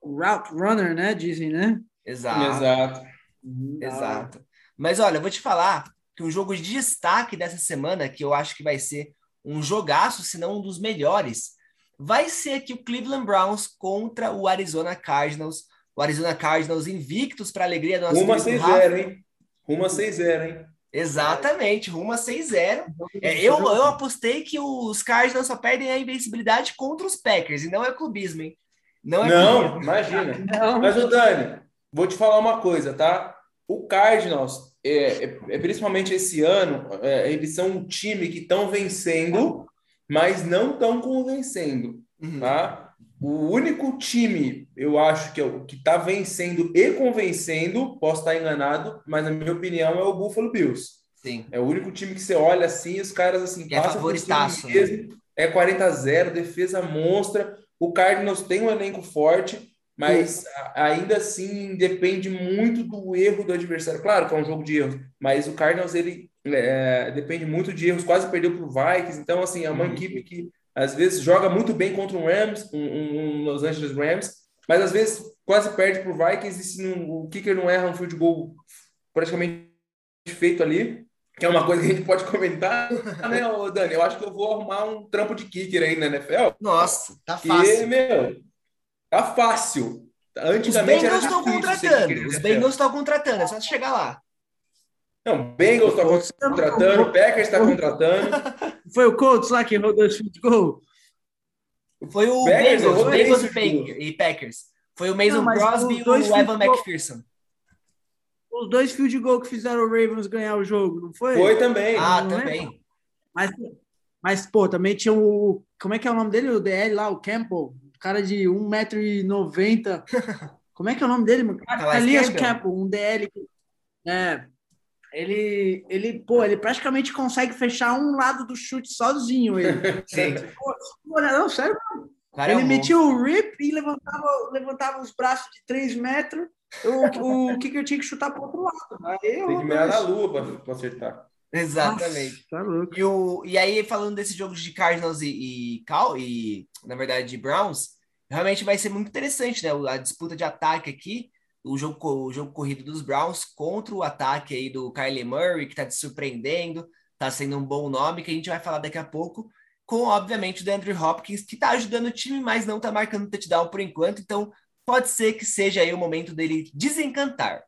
Route runner, né? Dizem, né? Exato. Exato. Uhum. Exato. Mas olha, eu vou te falar que um jogo de destaque dessa semana, que eu acho que vai ser um jogaço, se não um dos melhores, vai ser aqui o Cleveland Browns contra o Arizona Cardinals o Arizona Cardinals invictos para alegria do nosso Rumo a 6-0, hein? Rumo a 6-0, hein? Exatamente, rumo a 6-0. É, eu, eu apostei que os Cardinals só perdem a invencibilidade contra os Packers, e não é clubismo, hein? Não, é não clubismo. imagina. Não. Mas, o Dani, vou te falar uma coisa, tá? O Cardinals, é, é, é principalmente esse ano, é, eles são um time que estão vencendo, mas não estão convencendo, uhum. tá? O único time, eu acho que é o que está vencendo e convencendo, posso estar enganado, mas na minha opinião é o Buffalo Bills. Sim. É o único time que você olha assim, os caras assim, é favoritaço, né? mesmo, né? é 40 a 0, defesa monstra. O Cardinals tem um elenco forte, mas ainda assim depende muito do erro do adversário. Claro que é um jogo de erros, mas o Cardinals ele é, depende muito de erros, quase perdeu para o Vikings, então assim é uma uhum. equipe que às vezes joga muito bem contra um Rams, um, um Los Angeles Rams, mas às vezes quase perde para o Vikings e se não, o kicker não erra um field goal praticamente feito ali, que é uma coisa que a gente pode comentar, né, Dani? Eu acho que eu vou arrumar um trampo de kicker aí na NFL. Nossa, tá fácil. E, meu, tá fácil. Antigamente os Bengals estão contratando. Os Bengals estão contratando, é só chegar lá. Não, Bengals está contratando, o Packers está contratando. Foi o Colts lá que rodou esse field goal? Foi o Packers, Bengals, Bengals e Packers. Foi o Mason Crosby e o Evan McPherson. Os dois field goal que fizeram o Ravens ganhar o jogo, não foi? Foi também. Ah, também. Mas, mas, pô, também tinha o. Como é que é o nome dele? O DL lá, o Campbell. O cara de 1,90m. Como é que é o nome dele, mano? Elias Campbell. Campbell, um DL. É, ele, ele, pô, ele praticamente consegue fechar um lado do chute sozinho. Ele. Sim. Pô, não, sério, mano. Cara, ele é metia o rip e levantava, levantava os braços de 3 metros. O, o que, que eu tinha que chutar para o outro lado. Aí eu, Tem que mirar na lua para acertar. Exatamente. Nossa, tá e, o, e aí, falando desse jogo de Cardinals e, e, Cal, e na verdade de Browns, realmente vai ser muito interessante, né? A disputa de ataque aqui o jogo, o jogo corrido dos Browns contra o ataque aí do Kylie Murray, que está te surpreendendo, está sendo um bom nome, que a gente vai falar daqui a pouco, com, obviamente, o DeAndre Hopkins, que está ajudando o time, mas não está marcando touchdown por enquanto, então pode ser que seja aí o momento dele desencantar.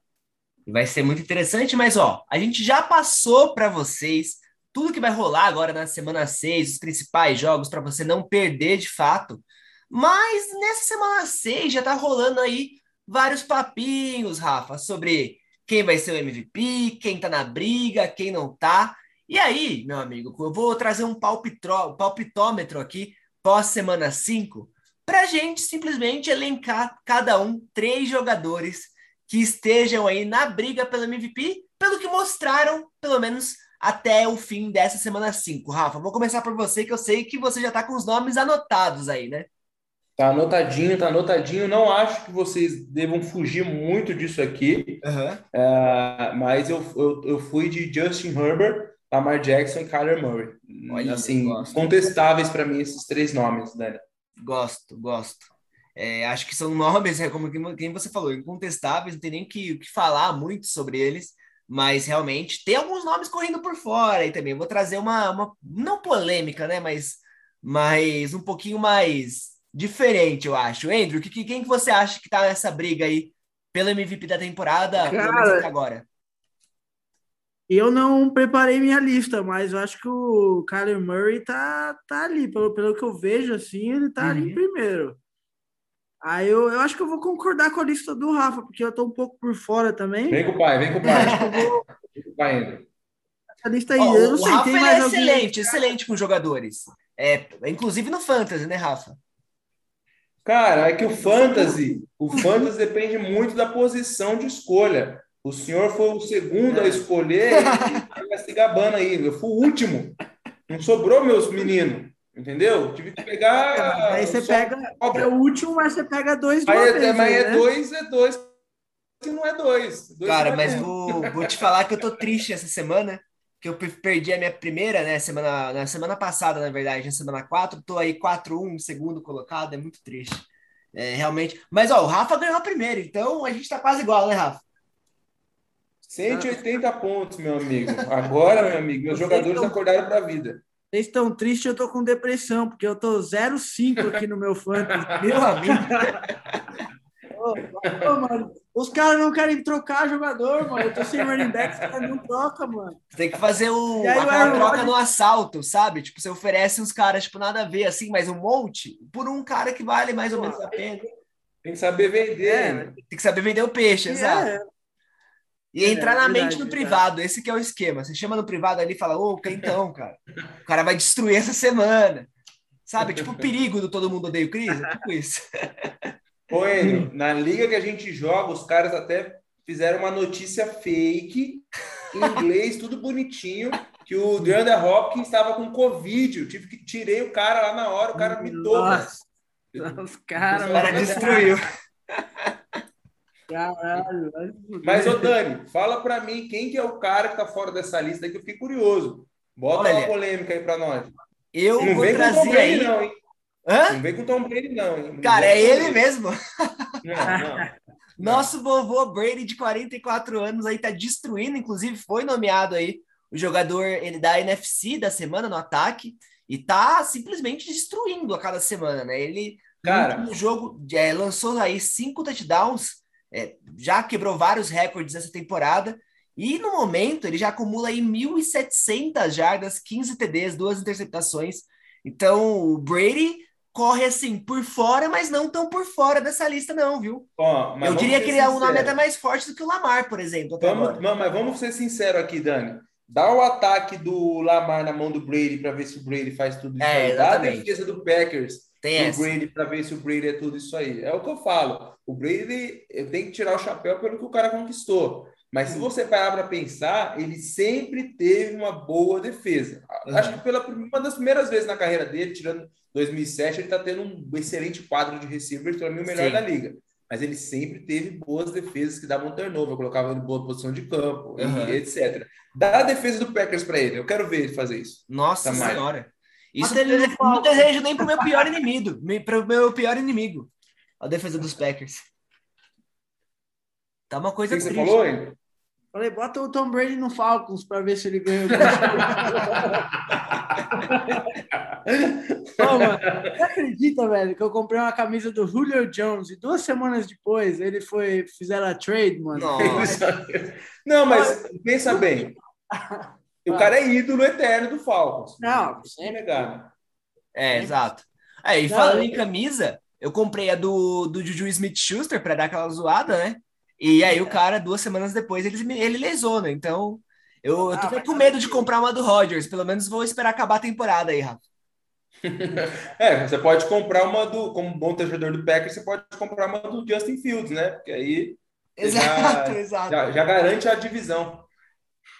Vai ser muito interessante, mas ó, a gente já passou para vocês tudo que vai rolar agora na semana 6, os principais jogos, para você não perder de fato. Mas nessa semana 6 já tá rolando aí vários papinhos, Rafa, sobre quem vai ser o MVP, quem tá na briga, quem não tá. E aí, meu amigo, eu vou trazer um palpitômetro aqui pós semana 5 para gente simplesmente elencar cada um três jogadores que estejam aí na briga pelo MVP, pelo que mostraram, pelo menos até o fim dessa semana 5. Rafa, vou começar por você, que eu sei que você já está com os nomes anotados aí, né? Tá anotadinho, tá anotadinho. Não acho que vocês devam fugir muito disso aqui, uhum. uh, mas eu, eu, eu, fui de Justin Herbert, Lamar Jackson e Kyler Murray. Olha, assim, contestáveis para mim esses três nomes, né? Gosto, gosto. É, acho que são nomes, é como quem você falou, incontestáveis, não tem nem o que, que falar muito sobre eles, mas realmente tem alguns nomes correndo por fora e também vou trazer uma, uma não polêmica, né? Mas, mas um pouquinho mais diferente, eu acho. Andrew, que, quem que você acha que tá nessa briga aí pelo MVP da temporada, Cara, agora? Eu não preparei minha lista, mas eu acho que o Kyler Murray tá, tá ali, pelo, pelo que eu vejo, assim, ele tá uhum. ali em primeiro. Aí eu, eu acho que eu vou concordar com a lista do Rafa, porque eu tô um pouco por fora também. Vem com o pai, vem com o pai. acho que eu vou... Vem com o pai, Andrew. Essa lista aí, oh, eu não sei, o Rafa tem mais é excelente, alguém... excelente com jogadores. É, inclusive no Fantasy, né, Rafa? Cara, é que o fantasy, o fantasy depende muito da posição de escolha. O senhor foi o segundo a escolher e vai se gabando aí. Eu fui o último. Não sobrou meus meninos. Entendeu? Tive que pegar. Aí você pega. É o último, mas você pega dois. Aí, é, vez, mas é né? é dois, é dois. Se não é dois. dois Cara, é mas vou, vou te falar que eu tô triste essa semana que eu perdi a minha primeira, né, semana, na semana passada, na verdade, na semana 4, tô aí 4-1, segundo colocado, é muito triste. É, realmente. Mas, ó, o Rafa ganhou a primeira, então a gente tá quase igual, né, Rafa? 180 pontos, meu amigo. Agora, meu amigo, meus jogadores acordaram para a vida. Vocês estão tristes, eu tô com depressão, porque eu tô 0,5 aqui no meu fantasy. Meu amigo. Ô, mano, os caras não querem trocar jogador, mano. Eu tô sem running back, os caras não trocam, mano. tem que fazer o, aí, aquela troca no assalto, sabe? Tipo, você oferece uns caras, tipo, nada a ver, assim, mas um monte, por um cara que vale mais ou menos a pena. Tem que saber vender. É, né? tem que saber vender o peixe, é. E entrar é, na verdade, mente no privado, esse que é o esquema. Você chama no privado ali e fala, ô, então, cara, o cara vai destruir essa semana. Sabe? Tipo o perigo do Todo Mundo Odeia o Cris, é tipo isso. Oi, na liga que a gente joga, os caras até fizeram uma notícia fake, em inglês, tudo bonitinho, que o DeAndre Hopkins estava com Covid. Eu tive que tirei o cara lá na hora, o cara me Nossa, os caras. O cara destruiu. Caralho. Mas, ô Dani, fala para mim quem que é o cara que tá fora dessa lista que eu fiquei curioso. Bota Olha, uma polêmica aí para nós. Eu não vou trazer aí. Não, hein? Hã? Não vem com Tom Brady, não. Hein? Cara, é ele mesmo. Não, não. Nosso vovô Brady, de 44 anos, aí tá destruindo, inclusive foi nomeado aí o jogador ele da NFC da semana no ataque e tá simplesmente destruindo a cada semana, né? Ele Cara, no jogo é, lançou aí cinco touchdowns, é, já quebrou vários recordes essa temporada. E no momento ele já acumula aí 1.700 jardas, 15 TDs, duas interceptações. Então o Brady corre assim por fora, mas não tão por fora dessa lista, não, viu? Ó, Eu diria que ele é um nome até mais forte do que o Lamar, por exemplo. Vamos, não, mas vamos ser sinceros aqui, Dani. Dá o ataque do Lamar na mão do Brady para ver se o Brady faz tudo isso é, aí. Dá a defesa do Packers Tem do Brady para ver se o Brady é tudo isso aí. É o que eu falo. O Brady tem que tirar o chapéu pelo que o cara conquistou. Mas se você parar para pensar, ele sempre teve uma boa defesa. Uhum. Acho que pela uma das primeiras vezes na carreira dele, tirando 2007, ele está tendo um excelente quadro de receivers, para mim o melhor Sim. da liga. Mas ele sempre teve boas defesas que davam turnover, colocava ele em boa posição de campo, uhum. etc. Dá a defesa do Packers para ele. Eu quero ver ele fazer isso. Nossa tá senhora. Isso ele não, não desejo nem para o meu pior inimigo. Para o meu pior inimigo. A defesa dos Packers. Tá uma coisa que triste. Você falou, hein? Falei, bota o Tom Brady no Falcons para ver se ele ganha. Mano, você acredita, velho, que eu comprei uma camisa do Julio Jones e duas semanas depois ele foi, fizeram a trade, mano? Não, mas pensa bem. O cara é ídolo eterno do Falcons. Não, sem negar. É, exato. É, e falando em camisa, eu comprei a do, do Juju Smith-Schuster para dar aquela zoada, né? E aí o cara, duas semanas depois, ele, ele lesou, né? Então, eu, eu tô ah, com medo de comprar uma do Rodgers. Pelo menos vou esperar acabar a temporada aí, Rafa. é, você pode comprar uma do, como bom torcedor do Packers, você pode comprar uma do Justin Fields, né? Porque aí exato, já, exato. Já, já, garante a divisão.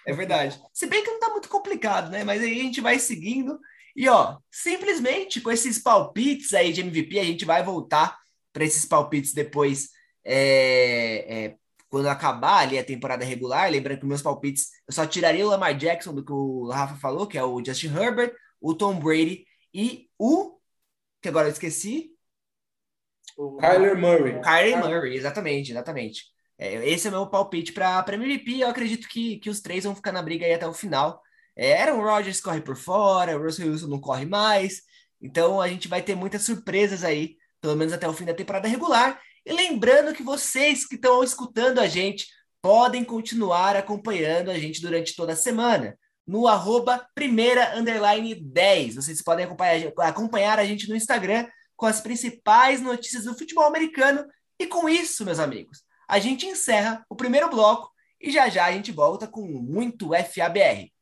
É verdade. Se bem que não tá muito complicado, né? Mas aí a gente vai seguindo. E ó, simplesmente com esses palpites aí de MVP, a gente vai voltar para esses palpites depois é, é, quando acabar ali a temporada regular, lembrando que meus palpites, eu só tiraria o Lamar Jackson do que o Rafa falou, que é o Justin Herbert, o Tom Brady e o que agora eu esqueci. O Kyler Murray. Kyler Murray, exatamente, exatamente. É, esse é o meu palpite para MVP. Eu acredito que, que os três vão ficar na briga aí até o final. É, Aaron Rodgers corre por fora, o Russell Wilson não corre mais. Então a gente vai ter muitas surpresas aí, pelo menos até o fim da temporada regular. E lembrando que vocês que estão escutando a gente podem continuar acompanhando a gente durante toda a semana no arroba primeira underline 10. Vocês podem acompanhar, acompanhar a gente no Instagram com as principais notícias do futebol americano. E com isso, meus amigos, a gente encerra o primeiro bloco e já já a gente volta com muito FABR.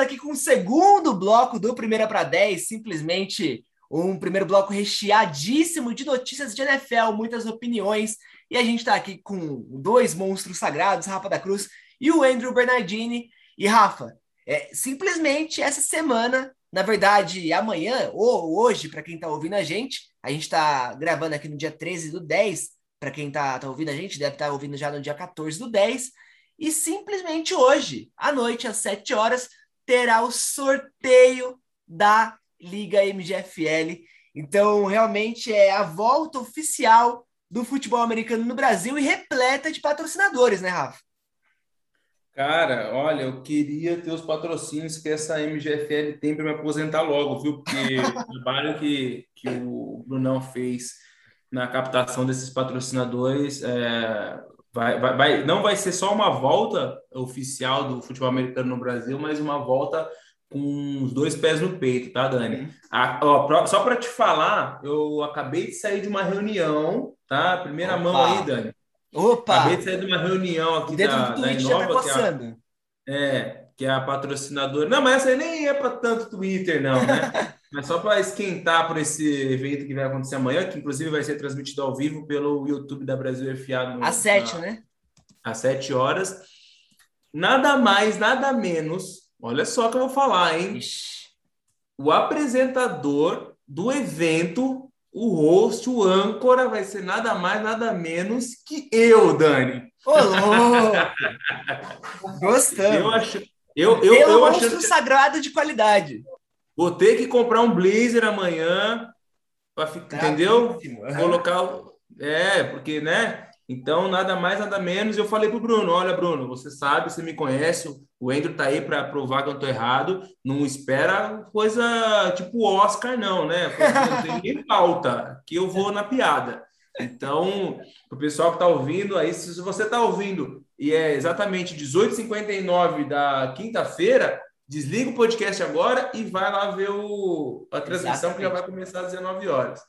Aqui com o segundo bloco do Primeira para 10, simplesmente um primeiro bloco recheadíssimo de notícias de NFL, muitas opiniões, e a gente está aqui com dois monstros sagrados, Rafa da Cruz e o Andrew Bernardini. E Rafa, é, simplesmente essa semana, na verdade amanhã ou hoje, para quem está ouvindo a gente, a gente está gravando aqui no dia 13 do 10, para quem está tá ouvindo a gente, deve estar tá ouvindo já no dia 14 do 10, e simplesmente hoje, à noite, às 7 horas, terá o sorteio da Liga MGFL. Então, realmente é a volta oficial do futebol americano no Brasil e repleta de patrocinadores, né, Rafa? Cara, olha, eu queria ter os patrocínios que essa MGFL tem para me aposentar logo, viu? Porque o trabalho que, que o Brunão fez na captação desses patrocinadores é, Vai, vai, vai, não vai ser só uma volta oficial do futebol americano no Brasil, mas uma volta com os dois pés no peito, tá, Dani? A, ó, só para te falar, eu acabei de sair de uma reunião, tá? Primeira Opa. mão aí, Dani. Opa! Acabei de sair de uma reunião aqui Dentro da, do da Inova, tá que é, é, que é a patrocinadora. Não, mas essa aí nem é para tanto Twitter, não, né? Mas só para esquentar por esse evento que vai acontecer amanhã, que inclusive vai ser transmitido ao vivo pelo YouTube da Brasil FA. No, às sete, na, né? Às sete horas. Nada mais, nada menos. Olha só que eu vou falar, hein? Ixi. O apresentador do evento o host, o âncora, vai ser nada mais, nada menos que eu, Dani. Ô, louco! Gostamos. Eu acho, eu, eu, eu, eu sagrado de qualidade. Vou ter que comprar um blazer amanhã, pra, ficar, tá entendeu? Colocar. É, porque, né? Então, nada mais, nada menos. Eu falei pro Bruno: olha, Bruno, você sabe, você me conhece, o Andrew tá aí para provar que eu tô errado. Não espera coisa tipo Oscar, não, né? Não tem nem pauta, que eu vou na piada. Então, o pessoal que está ouvindo aí, se você está ouvindo e é exatamente 18h59 da quinta-feira, desliga o podcast agora e vai lá ver o, a transmissão exatamente. que já vai começar às 19 horas.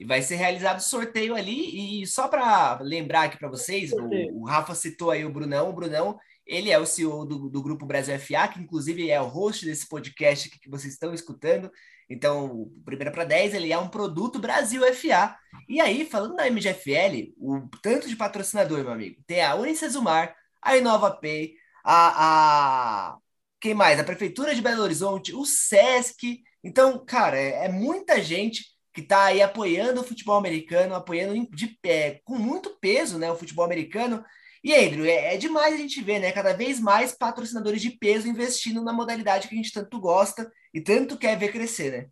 E vai ser realizado o sorteio ali. E só para lembrar aqui para vocês, o, o, Rafa citou aí o Brunão. O Brunão, ele é o CEO do, do Grupo Brasil FA, que inclusive é o host desse podcast que vocês estão escutando. Então, Primeira para 10, ele é um produto Brasil FA. E aí, falando da MGFL, o tanto de patrocinador, meu amigo, tem a Unicesumar, a Inova Pay, a, a... Quem mais? A Prefeitura de Belo Horizonte, o SESC. Então, cara, é, é muita gente que está aí apoiando o futebol americano, apoiando de pé, com muito peso, né, o futebol americano. E, Andrew, é, é, demais a gente ver, né, cada vez mais patrocinadores de peso investindo na modalidade que a gente tanto gosta e tanto quer ver crescer, né?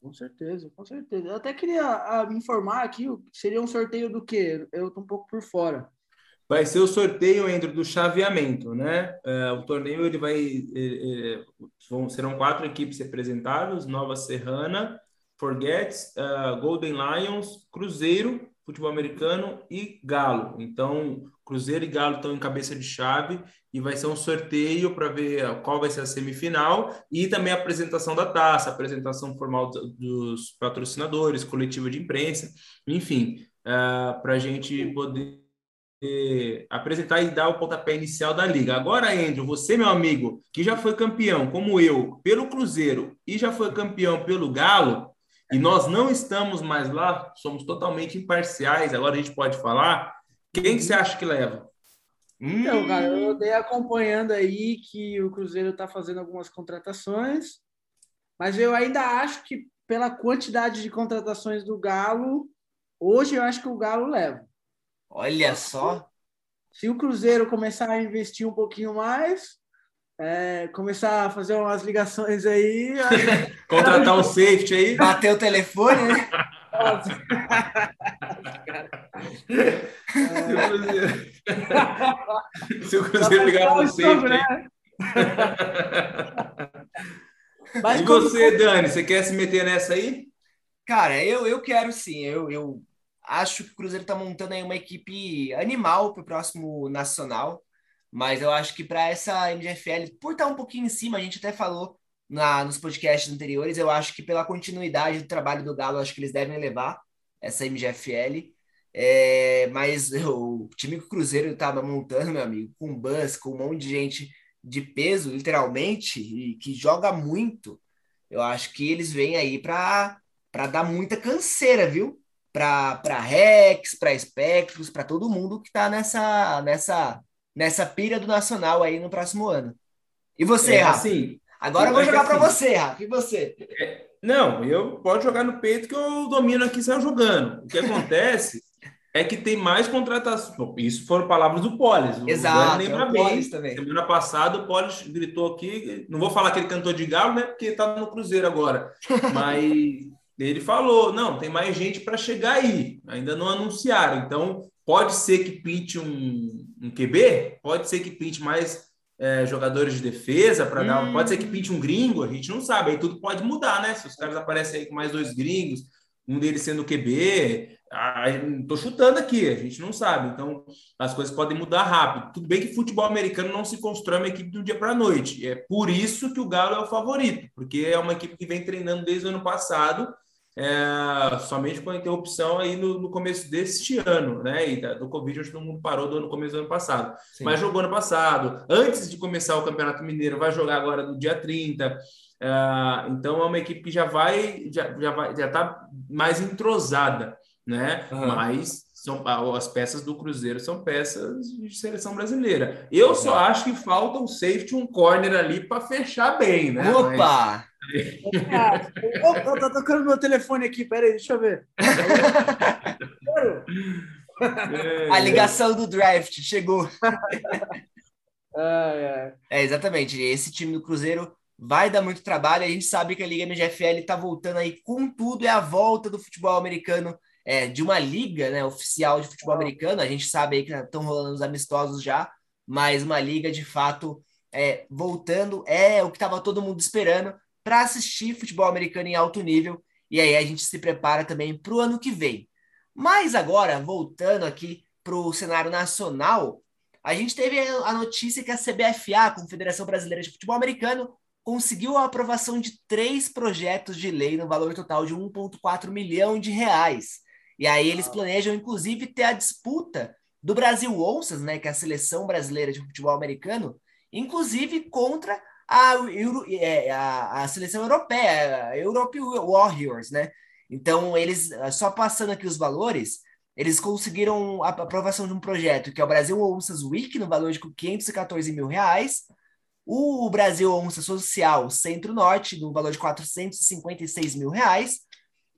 Com certeza, com certeza. Eu até queria a, ah, me informar aqui, seria um sorteio do quê? Eu tô um pouco por fora. Vai ser o sorteio, Andrew, do chaveamento, né? É, o torneio, ele vai... É, é, serão quatro equipes representadas, Nova Serrana, Forgets, uh, Golden Lions, Cruzeiro, futebol americano e Galo. Então, Cruzeiro e Galo estão em cabeça de chave e vai ser um sorteio para ver qual vai ser a semifinal e também a apresentação da taça, apresentação formal dos patrocinadores, coletiva de imprensa, enfim, uh, para a gente poder apresentar e dar o pontapé inicial da liga. Agora, Andrew, você, meu amigo, que já foi campeão, como eu, pelo Cruzeiro e já foi campeão pelo Galo, e nós não estamos mais lá, somos totalmente imparciais, agora a gente pode falar. Quem que você acha que leva? Então, cara, eu andei acompanhando aí que o Cruzeiro está fazendo algumas contratações, mas eu ainda acho que pela quantidade de contratações do Galo, hoje eu acho que o Galo leva. Olha só. Se o Cruzeiro começar a investir um pouquinho mais, é, começar a fazer umas ligações aí. Contratar um safety aí. Bater o telefone, né? Se o Cruzeiro ligar para safety. Né? Mas e você, Dani, você quer se meter nessa aí? Cara, eu, eu quero sim. Eu, eu acho que o Cruzeiro está montando aí uma equipe animal para o próximo nacional. Mas eu acho que para essa MGFL, por estar um pouquinho em cima, a gente até falou na, nos podcasts anteriores, eu acho que pela continuidade do trabalho do Galo, acho que eles devem levar essa MGFL. É, mas o time que o Cruzeiro estava montando, meu amigo, com bus, com um monte de gente de peso, literalmente, e que joga muito, eu acho que eles vêm aí para dar muita canseira, viu? Para Rex, para Spectros, para todo mundo que está nessa, nessa nessa pira do Nacional aí no próximo ano. E você, é, Rafa? Assim, Agora eu vou jogar para assim, você, Rafa. E você? É, não, eu posso jogar no peito que eu domino aqui saiu jogando. O que acontece é que tem mais contratações. Isso foram palavras do Polis. Exato. Lembra é bem. Também. Semana passada o Polis gritou aqui. Não vou falar que ele cantou de galo, né? Porque tá no Cruzeiro agora. Mas ele falou: não, tem mais gente para chegar aí. Ainda não anunciaram. Então Pode ser que pinte um, um QB, pode ser que pinte mais é, jogadores de defesa para dar. Hum. Pode ser que pinte um gringo, a gente não sabe. Aí tudo pode mudar, né? Se os caras aparecem aí com mais dois gringos, um deles sendo QB, estou chutando aqui, a gente não sabe. Então as coisas podem mudar rápido. Tudo bem que futebol americano não se constrói uma equipe do dia para a noite. É por isso que o Galo é o favorito, porque é uma equipe que vem treinando desde o ano passado é, somente com a interrupção aí no, no, começo deste ano, né? E da, do Covid, acho que todo mundo parou do, no começo do ano passado. Sim. Mas jogou ano passado, antes de começar o Campeonato Mineiro, vai jogar agora no dia 30. É, então é uma equipe que já vai, já, já vai, já tá mais entrosada, né? Uhum. Mas são, as peças do Cruzeiro são peças de seleção brasileira. Eu só acho que falta um safety, um corner ali para fechar bem, né? Opa! Mas Ah, oh, tá tocando meu telefone aqui, peraí, deixa eu ver. A ligação do draft chegou. É, é. é, exatamente. Esse time do Cruzeiro vai dar muito trabalho. A gente sabe que a Liga MGFL está voltando aí com tudo. É a volta do futebol americano, é, de uma liga né, oficial de futebol americano. A gente sabe aí que estão rolando os amistosos já, mas uma liga de fato é, voltando é o que estava todo mundo esperando para assistir futebol americano em alto nível. E aí a gente se prepara também para o ano que vem. Mas agora, voltando aqui para o cenário nacional, a gente teve a notícia que a CBFA, a Confederação Brasileira de Futebol Americano, conseguiu a aprovação de três projetos de lei no valor total de 1,4 milhão de reais. E aí eles planejam, inclusive, ter a disputa do Brasil Onças, né, que é a seleção brasileira de futebol americano, inclusive contra a, é, a, a seleção europeia, a Europe Warriors, né? Então, eles, só passando aqui os valores, eles conseguiram a aprovação de um projeto que é o Brasil Onças Week, no valor de 514 mil reais, o Brasil Onça Social Centro-Norte, no valor de 456 mil reais,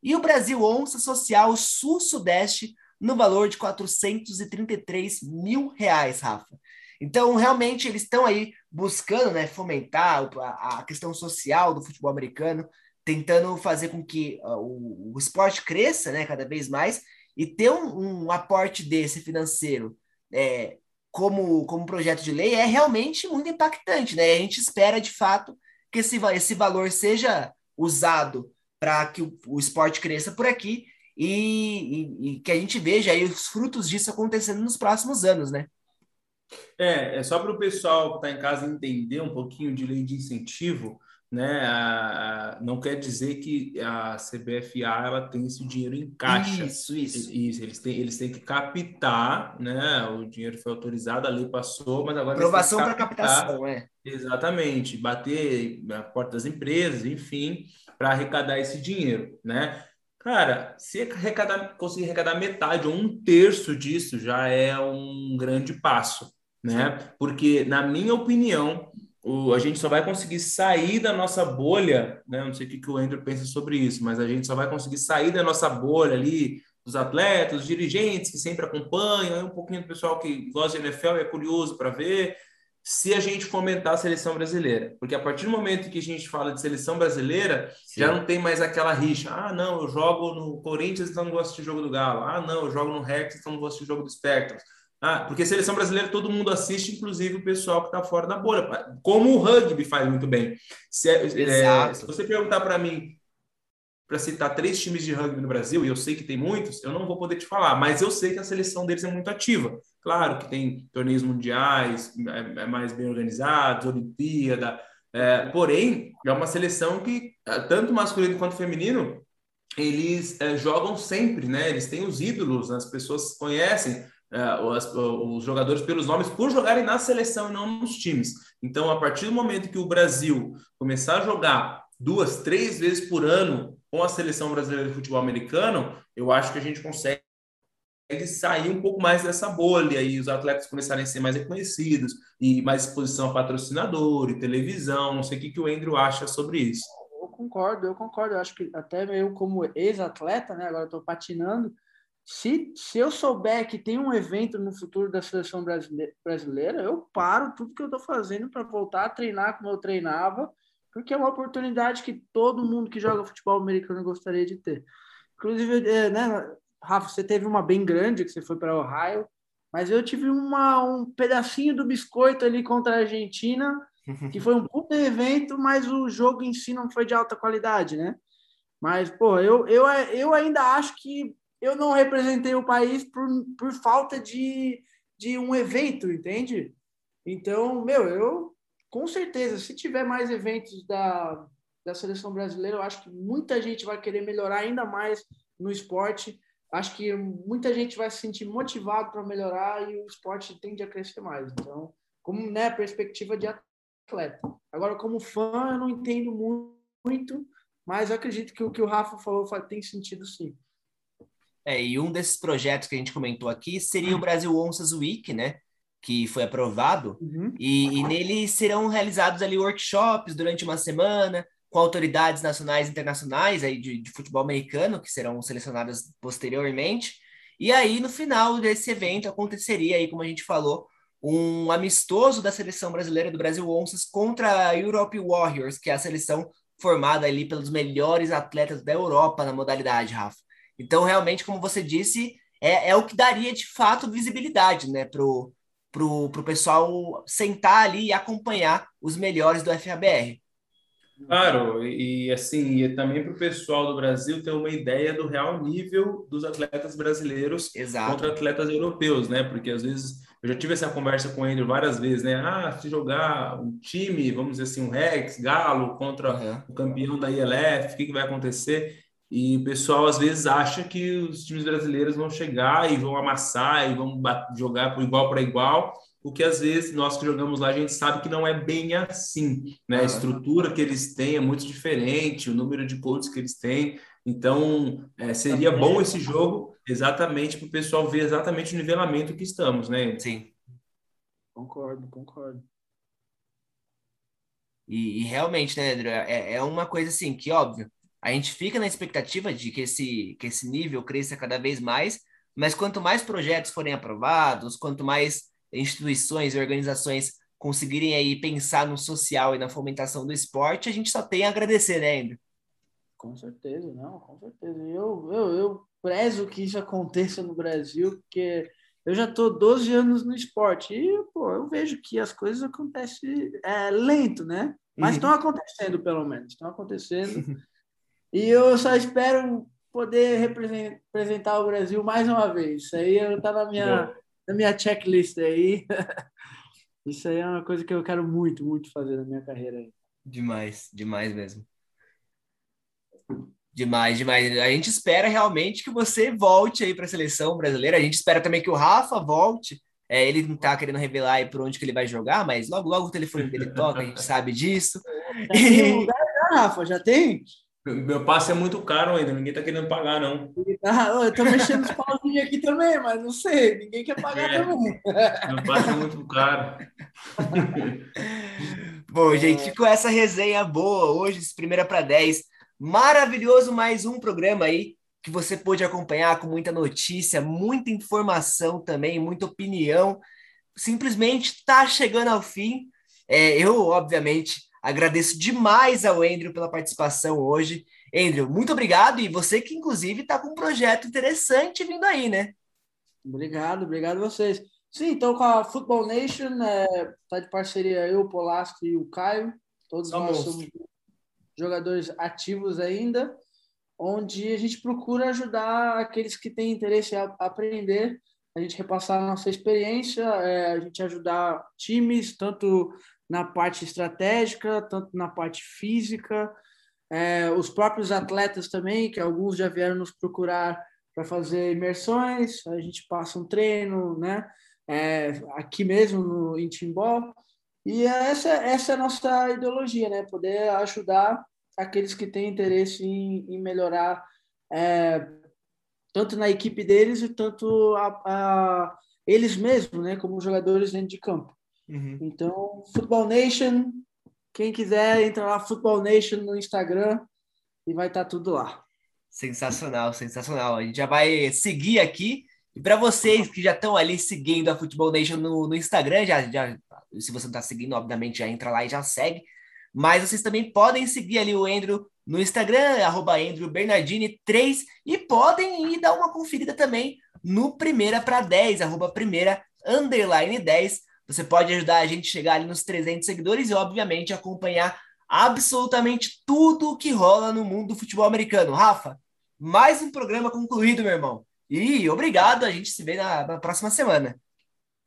e o Brasil Onça Social Sul-Sudeste, no valor de 433 mil reais, Rafa. Então, realmente, eles estão aí buscando né, fomentar a, questão social do futebol americano, tentando fazer com que uh, o, o, esporte cresça né, cada vez mais e ter um, um aporte desse financeiro é, como, como projeto de lei é realmente muito impactante. Né? A gente espera, de fato, que esse, esse valor seja usado para que o, o esporte cresça por aqui e, e, e, que a gente veja aí os frutos disso acontecendo nos próximos anos, né? É, é só para o pessoal que está em casa entender um pouquinho de lei de incentivo, né? A, a, não quer dizer que a CBFA ela tem esse dinheiro em caixa. Isso, isso. Isso, eles têm, eles têm que captar, né? O dinheiro foi autorizado, a lei passou, mas agora. Aprovação para captação, é. Exatamente, bater na porta das empresas, enfim, para arrecadar esse dinheiro, né? Cara, se arrecadar, conseguir arrecadar metade ou um terço disso já é um grande passo, né? Porque, na minha opinião, o, a gente só vai conseguir sair da nossa bolha, né? Não sei o que, que o Andrew pensa sobre isso, mas a gente só vai conseguir sair da nossa bolha ali, dos atletas, dos dirigentes que sempre acompanham, um pouquinho do pessoal que gosta de NFL e é curioso para ver, se a gente fomentar a seleção brasileira. Porque a partir do momento que a gente fala de seleção brasileira, Sim. já não tem mais aquela rixa. Ah, não, eu jogo no Corinthians, então não gosto de jogo do Galo. Ah, não, eu jogo no Rex, então não gosto de jogo do Spectros. Ah, porque seleção brasileira todo mundo assiste, inclusive o pessoal que está fora da bolha. Como o rugby faz muito bem. Se, é, é, se você perguntar para mim, para citar três times de rugby no Brasil, e eu sei que tem muitos, eu não vou poder te falar, mas eu sei que a seleção deles é muito ativa. Claro que tem torneios mundiais é, é mais bem organizados, Olimpíada, é, porém, é uma seleção que, é, tanto masculino quanto feminino, eles é, jogam sempre, né? Eles têm os ídolos, as pessoas conhecem os, os, jogadores pelos nomes por jogarem na seleção e não nos times. Então, a partir do momento que o Brasil começar a jogar duas, três vezes por ano com a seleção brasileira de futebol americano, eu acho que a gente consegue sair um pouco mais dessa bolha e os atletas começarem a ser mais reconhecidos e mais exposição a patrocinador e televisão. Não sei o que, que o Andrew acha sobre isso. Eu concordo, eu concordo. Eu acho que até eu, como ex-atleta, né, agora estou patinando, se, se eu souber que tem um evento no futuro da seleção brasileira, eu paro tudo que eu estou fazendo para voltar a treinar como eu treinava porque é uma oportunidade que todo mundo que joga futebol americano gostaria de ter. Inclusive, é, né, Rafa, você teve uma bem grande que você foi para Ohio, mas eu tive uma, um pedacinho do biscoito ali contra a Argentina, que foi um puto evento, mas o jogo em si não foi de alta qualidade, né? Mas, pô, eu, eu, eu ainda acho que eu não representei o país por, por falta de, de um evento, entende? Então, meu, eu com certeza, se tiver mais eventos da, da seleção brasileira, eu acho que muita gente vai querer melhorar ainda mais no esporte. Acho que muita gente vai se sentir motivado para melhorar e o esporte tende a crescer mais. Então, como né, perspectiva de atleta. Agora, como fã, eu não entendo muito, mas acredito que o que o Rafa falou tem sentido sim. É, e um desses projetos que a gente comentou aqui seria o Brasil Onças Week, né? que foi aprovado, uhum. e, e nele serão realizados ali workshops durante uma semana com autoridades nacionais e internacionais aí de, de futebol americano, que serão selecionadas posteriormente. E aí, no final desse evento, aconteceria aí, como a gente falou, um amistoso da seleção brasileira do Brasil Onças contra a Europe Warriors, que é a seleção formada ali pelos melhores atletas da Europa na modalidade, Rafa. Então, realmente, como você disse, é, é o que daria de fato visibilidade né, para o pro, pro pessoal sentar ali e acompanhar os melhores do FABR. Claro, e assim, e também para o pessoal do Brasil ter uma ideia do real nível dos atletas brasileiros Exato. contra atletas europeus, né? Porque às vezes eu já tive essa conversa com ele várias vezes, né? Ah, se jogar um time, vamos dizer assim, um Rex, Galo contra uhum. o campeão da ILF, o que, que vai acontecer? E o pessoal às vezes acha que os times brasileiros vão chegar e vão amassar e vão jogar por igual para igual o que às vezes nós que jogamos lá a gente sabe que não é bem assim, né? A estrutura que eles têm é muito diferente, o número de coaches que eles têm. Então, é, seria bom esse jogo exatamente para o pessoal ver exatamente o nivelamento que estamos, né? Sim. Concordo, concordo. E, e realmente, né, André, é, é uma coisa assim que, óbvio, a gente fica na expectativa de que esse, que esse nível cresça cada vez mais, mas quanto mais projetos forem aprovados, quanto mais instituições e organizações conseguirem aí pensar no social e na fomentação do esporte, a gente só tem a agradecer, né, Andrew? Com certeza, não, com certeza. Eu, eu, eu prezo que isso aconteça no Brasil, porque eu já estou 12 anos no esporte e, pô, eu vejo que as coisas acontecem é, lento, né? Mas estão uhum. acontecendo, pelo menos, estão acontecendo. e eu só espero poder representar o Brasil mais uma vez. Isso aí está na minha, na minha checklist aí. Isso aí é uma coisa que eu quero muito, muito fazer na minha carreira aí. Demais, demais mesmo. Demais, demais. A gente espera realmente que você volte aí para a seleção brasileira. A gente espera também que o Rafa volte. É, ele não está querendo revelar aí por onde que ele vai jogar, mas logo, logo o telefone dele toca, a gente sabe disso. Já tem lugar, Rafa? Já tem? Meu passe é muito caro ainda, ninguém tá querendo pagar, não. Ah, eu tô mexendo os pauzinhos aqui também, mas não sei, ninguém quer pagar é, também. Meu passe é muito caro. Bom, gente, com essa resenha boa hoje, primeira para 10, maravilhoso mais um programa aí que você pôde acompanhar com muita notícia, muita informação também, muita opinião. Simplesmente tá chegando ao fim. É, eu, obviamente, Agradeço demais ao Andrew pela participação hoje. Andrew, muito obrigado. E você que, inclusive, está com um projeto interessante vindo aí, né? Obrigado, obrigado a vocês. Sim, estou com a Football Nation, está é, tá de parceria eu, o Polasco e o Caio. Todos nós somos jogadores ativos ainda, onde a gente procura ajudar aqueles que têm interesse a aprender, a gente repassar a nossa experiência, é, a gente ajudar times, tanto na parte estratégica, tanto na parte física. É, os próprios atletas também, que alguns já vieram nos procurar para fazer imersões, a gente passa um treino, né? É, aqui mesmo no, em Timbó. E essa, essa é a nossa ideologia, né? Poder ajudar aqueles que têm interesse em, em melhorar é, tanto na equipe deles e tanto a, a, eles mesmos, né? Como jogadores dentro de campo. Uhum. Então, Football Nation, quem quiser, entra lá, Football Nation no Instagram e vai estar tá tudo lá. Sensacional, sensacional. A gente já vai seguir aqui. E para vocês que já estão ali seguindo a Football Nation no, no Instagram, já, já, se você não está seguindo, obviamente já entra lá e já segue. Mas vocês também podem seguir ali o Andrew no Instagram, arroba Andrew Bernardini3, e podem ir dar uma conferida também no Primeira para 10, arroba primeira underline 10. Você pode ajudar a gente a chegar ali nos 300 seguidores e, obviamente, acompanhar absolutamente tudo o que rola no mundo do futebol americano. Rafa, mais um programa concluído, meu irmão. E obrigado, a gente se vê na, na próxima semana.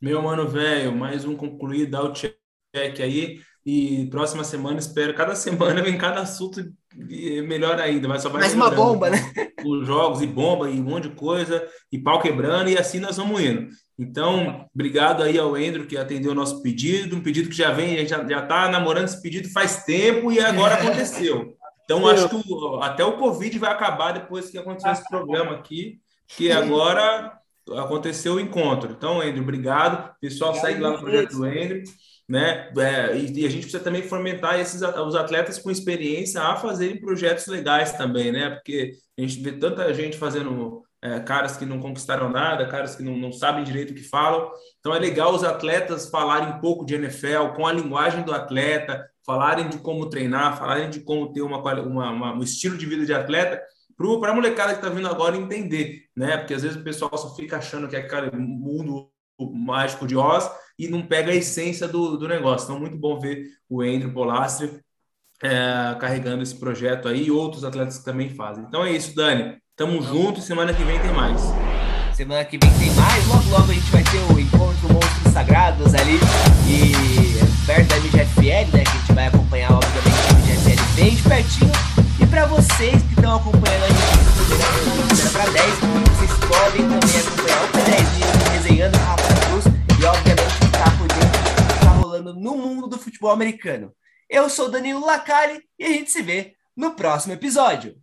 Meu mano, velho, mais um concluído, dá o check aí. E próxima semana, espero, cada semana vem cada assunto melhor ainda. Vai só vai Mais uma bomba, né? Os jogos e bomba e um monte de coisa, e pau quebrando, e assim nós vamos indo. Então, obrigado aí ao Andrew que atendeu o nosso pedido, um pedido que já vem, a gente já, já tá namorando esse pedido faz tempo e agora aconteceu. Então, acho que até o Covid vai acabar depois que acontecer esse programa aqui, que agora aconteceu o encontro. Então, Andrew, obrigado. Pessoal, segue lá no projeto do Andrew. Né? É, e, e, a gente precisa também fomentar esses os atletas com experiência a fazerem projetos legais também, né? Porque a gente vê tanta gente fazendo é, caras que não conquistaram nada, caras que não, não sabem direito o que falam. Então é legal os atletas falarem um pouco de NFL com a linguagem do atleta, falarem de como treinar, falarem de como ter uma, uma, uma um estilo de vida de atleta, para a molecada que está vindo agora entender, né? Porque às vezes o pessoal só fica achando que é aquele mundo mágico de Oz e não pega a essência do, do negócio. Então, muito bom ver o Andrew Polastri é, carregando esse projeto aí e outros atletas que também fazem. Então é isso, Dani. Tamo junto, semana que vem tem mais. Semana que vem tem mais, logo logo a gente vai ter o encontro Monstros Sagrados ali e perto da MGFL, né? Que a gente vai acompanhar, obviamente, a MGFL bem de pertinho. E para vocês que estão acompanhando a gente para 10, vocês podem também acompanhar o P10 resenhando o no mundo do futebol americano. Eu sou Danilo Lacari e a gente se vê no próximo episódio.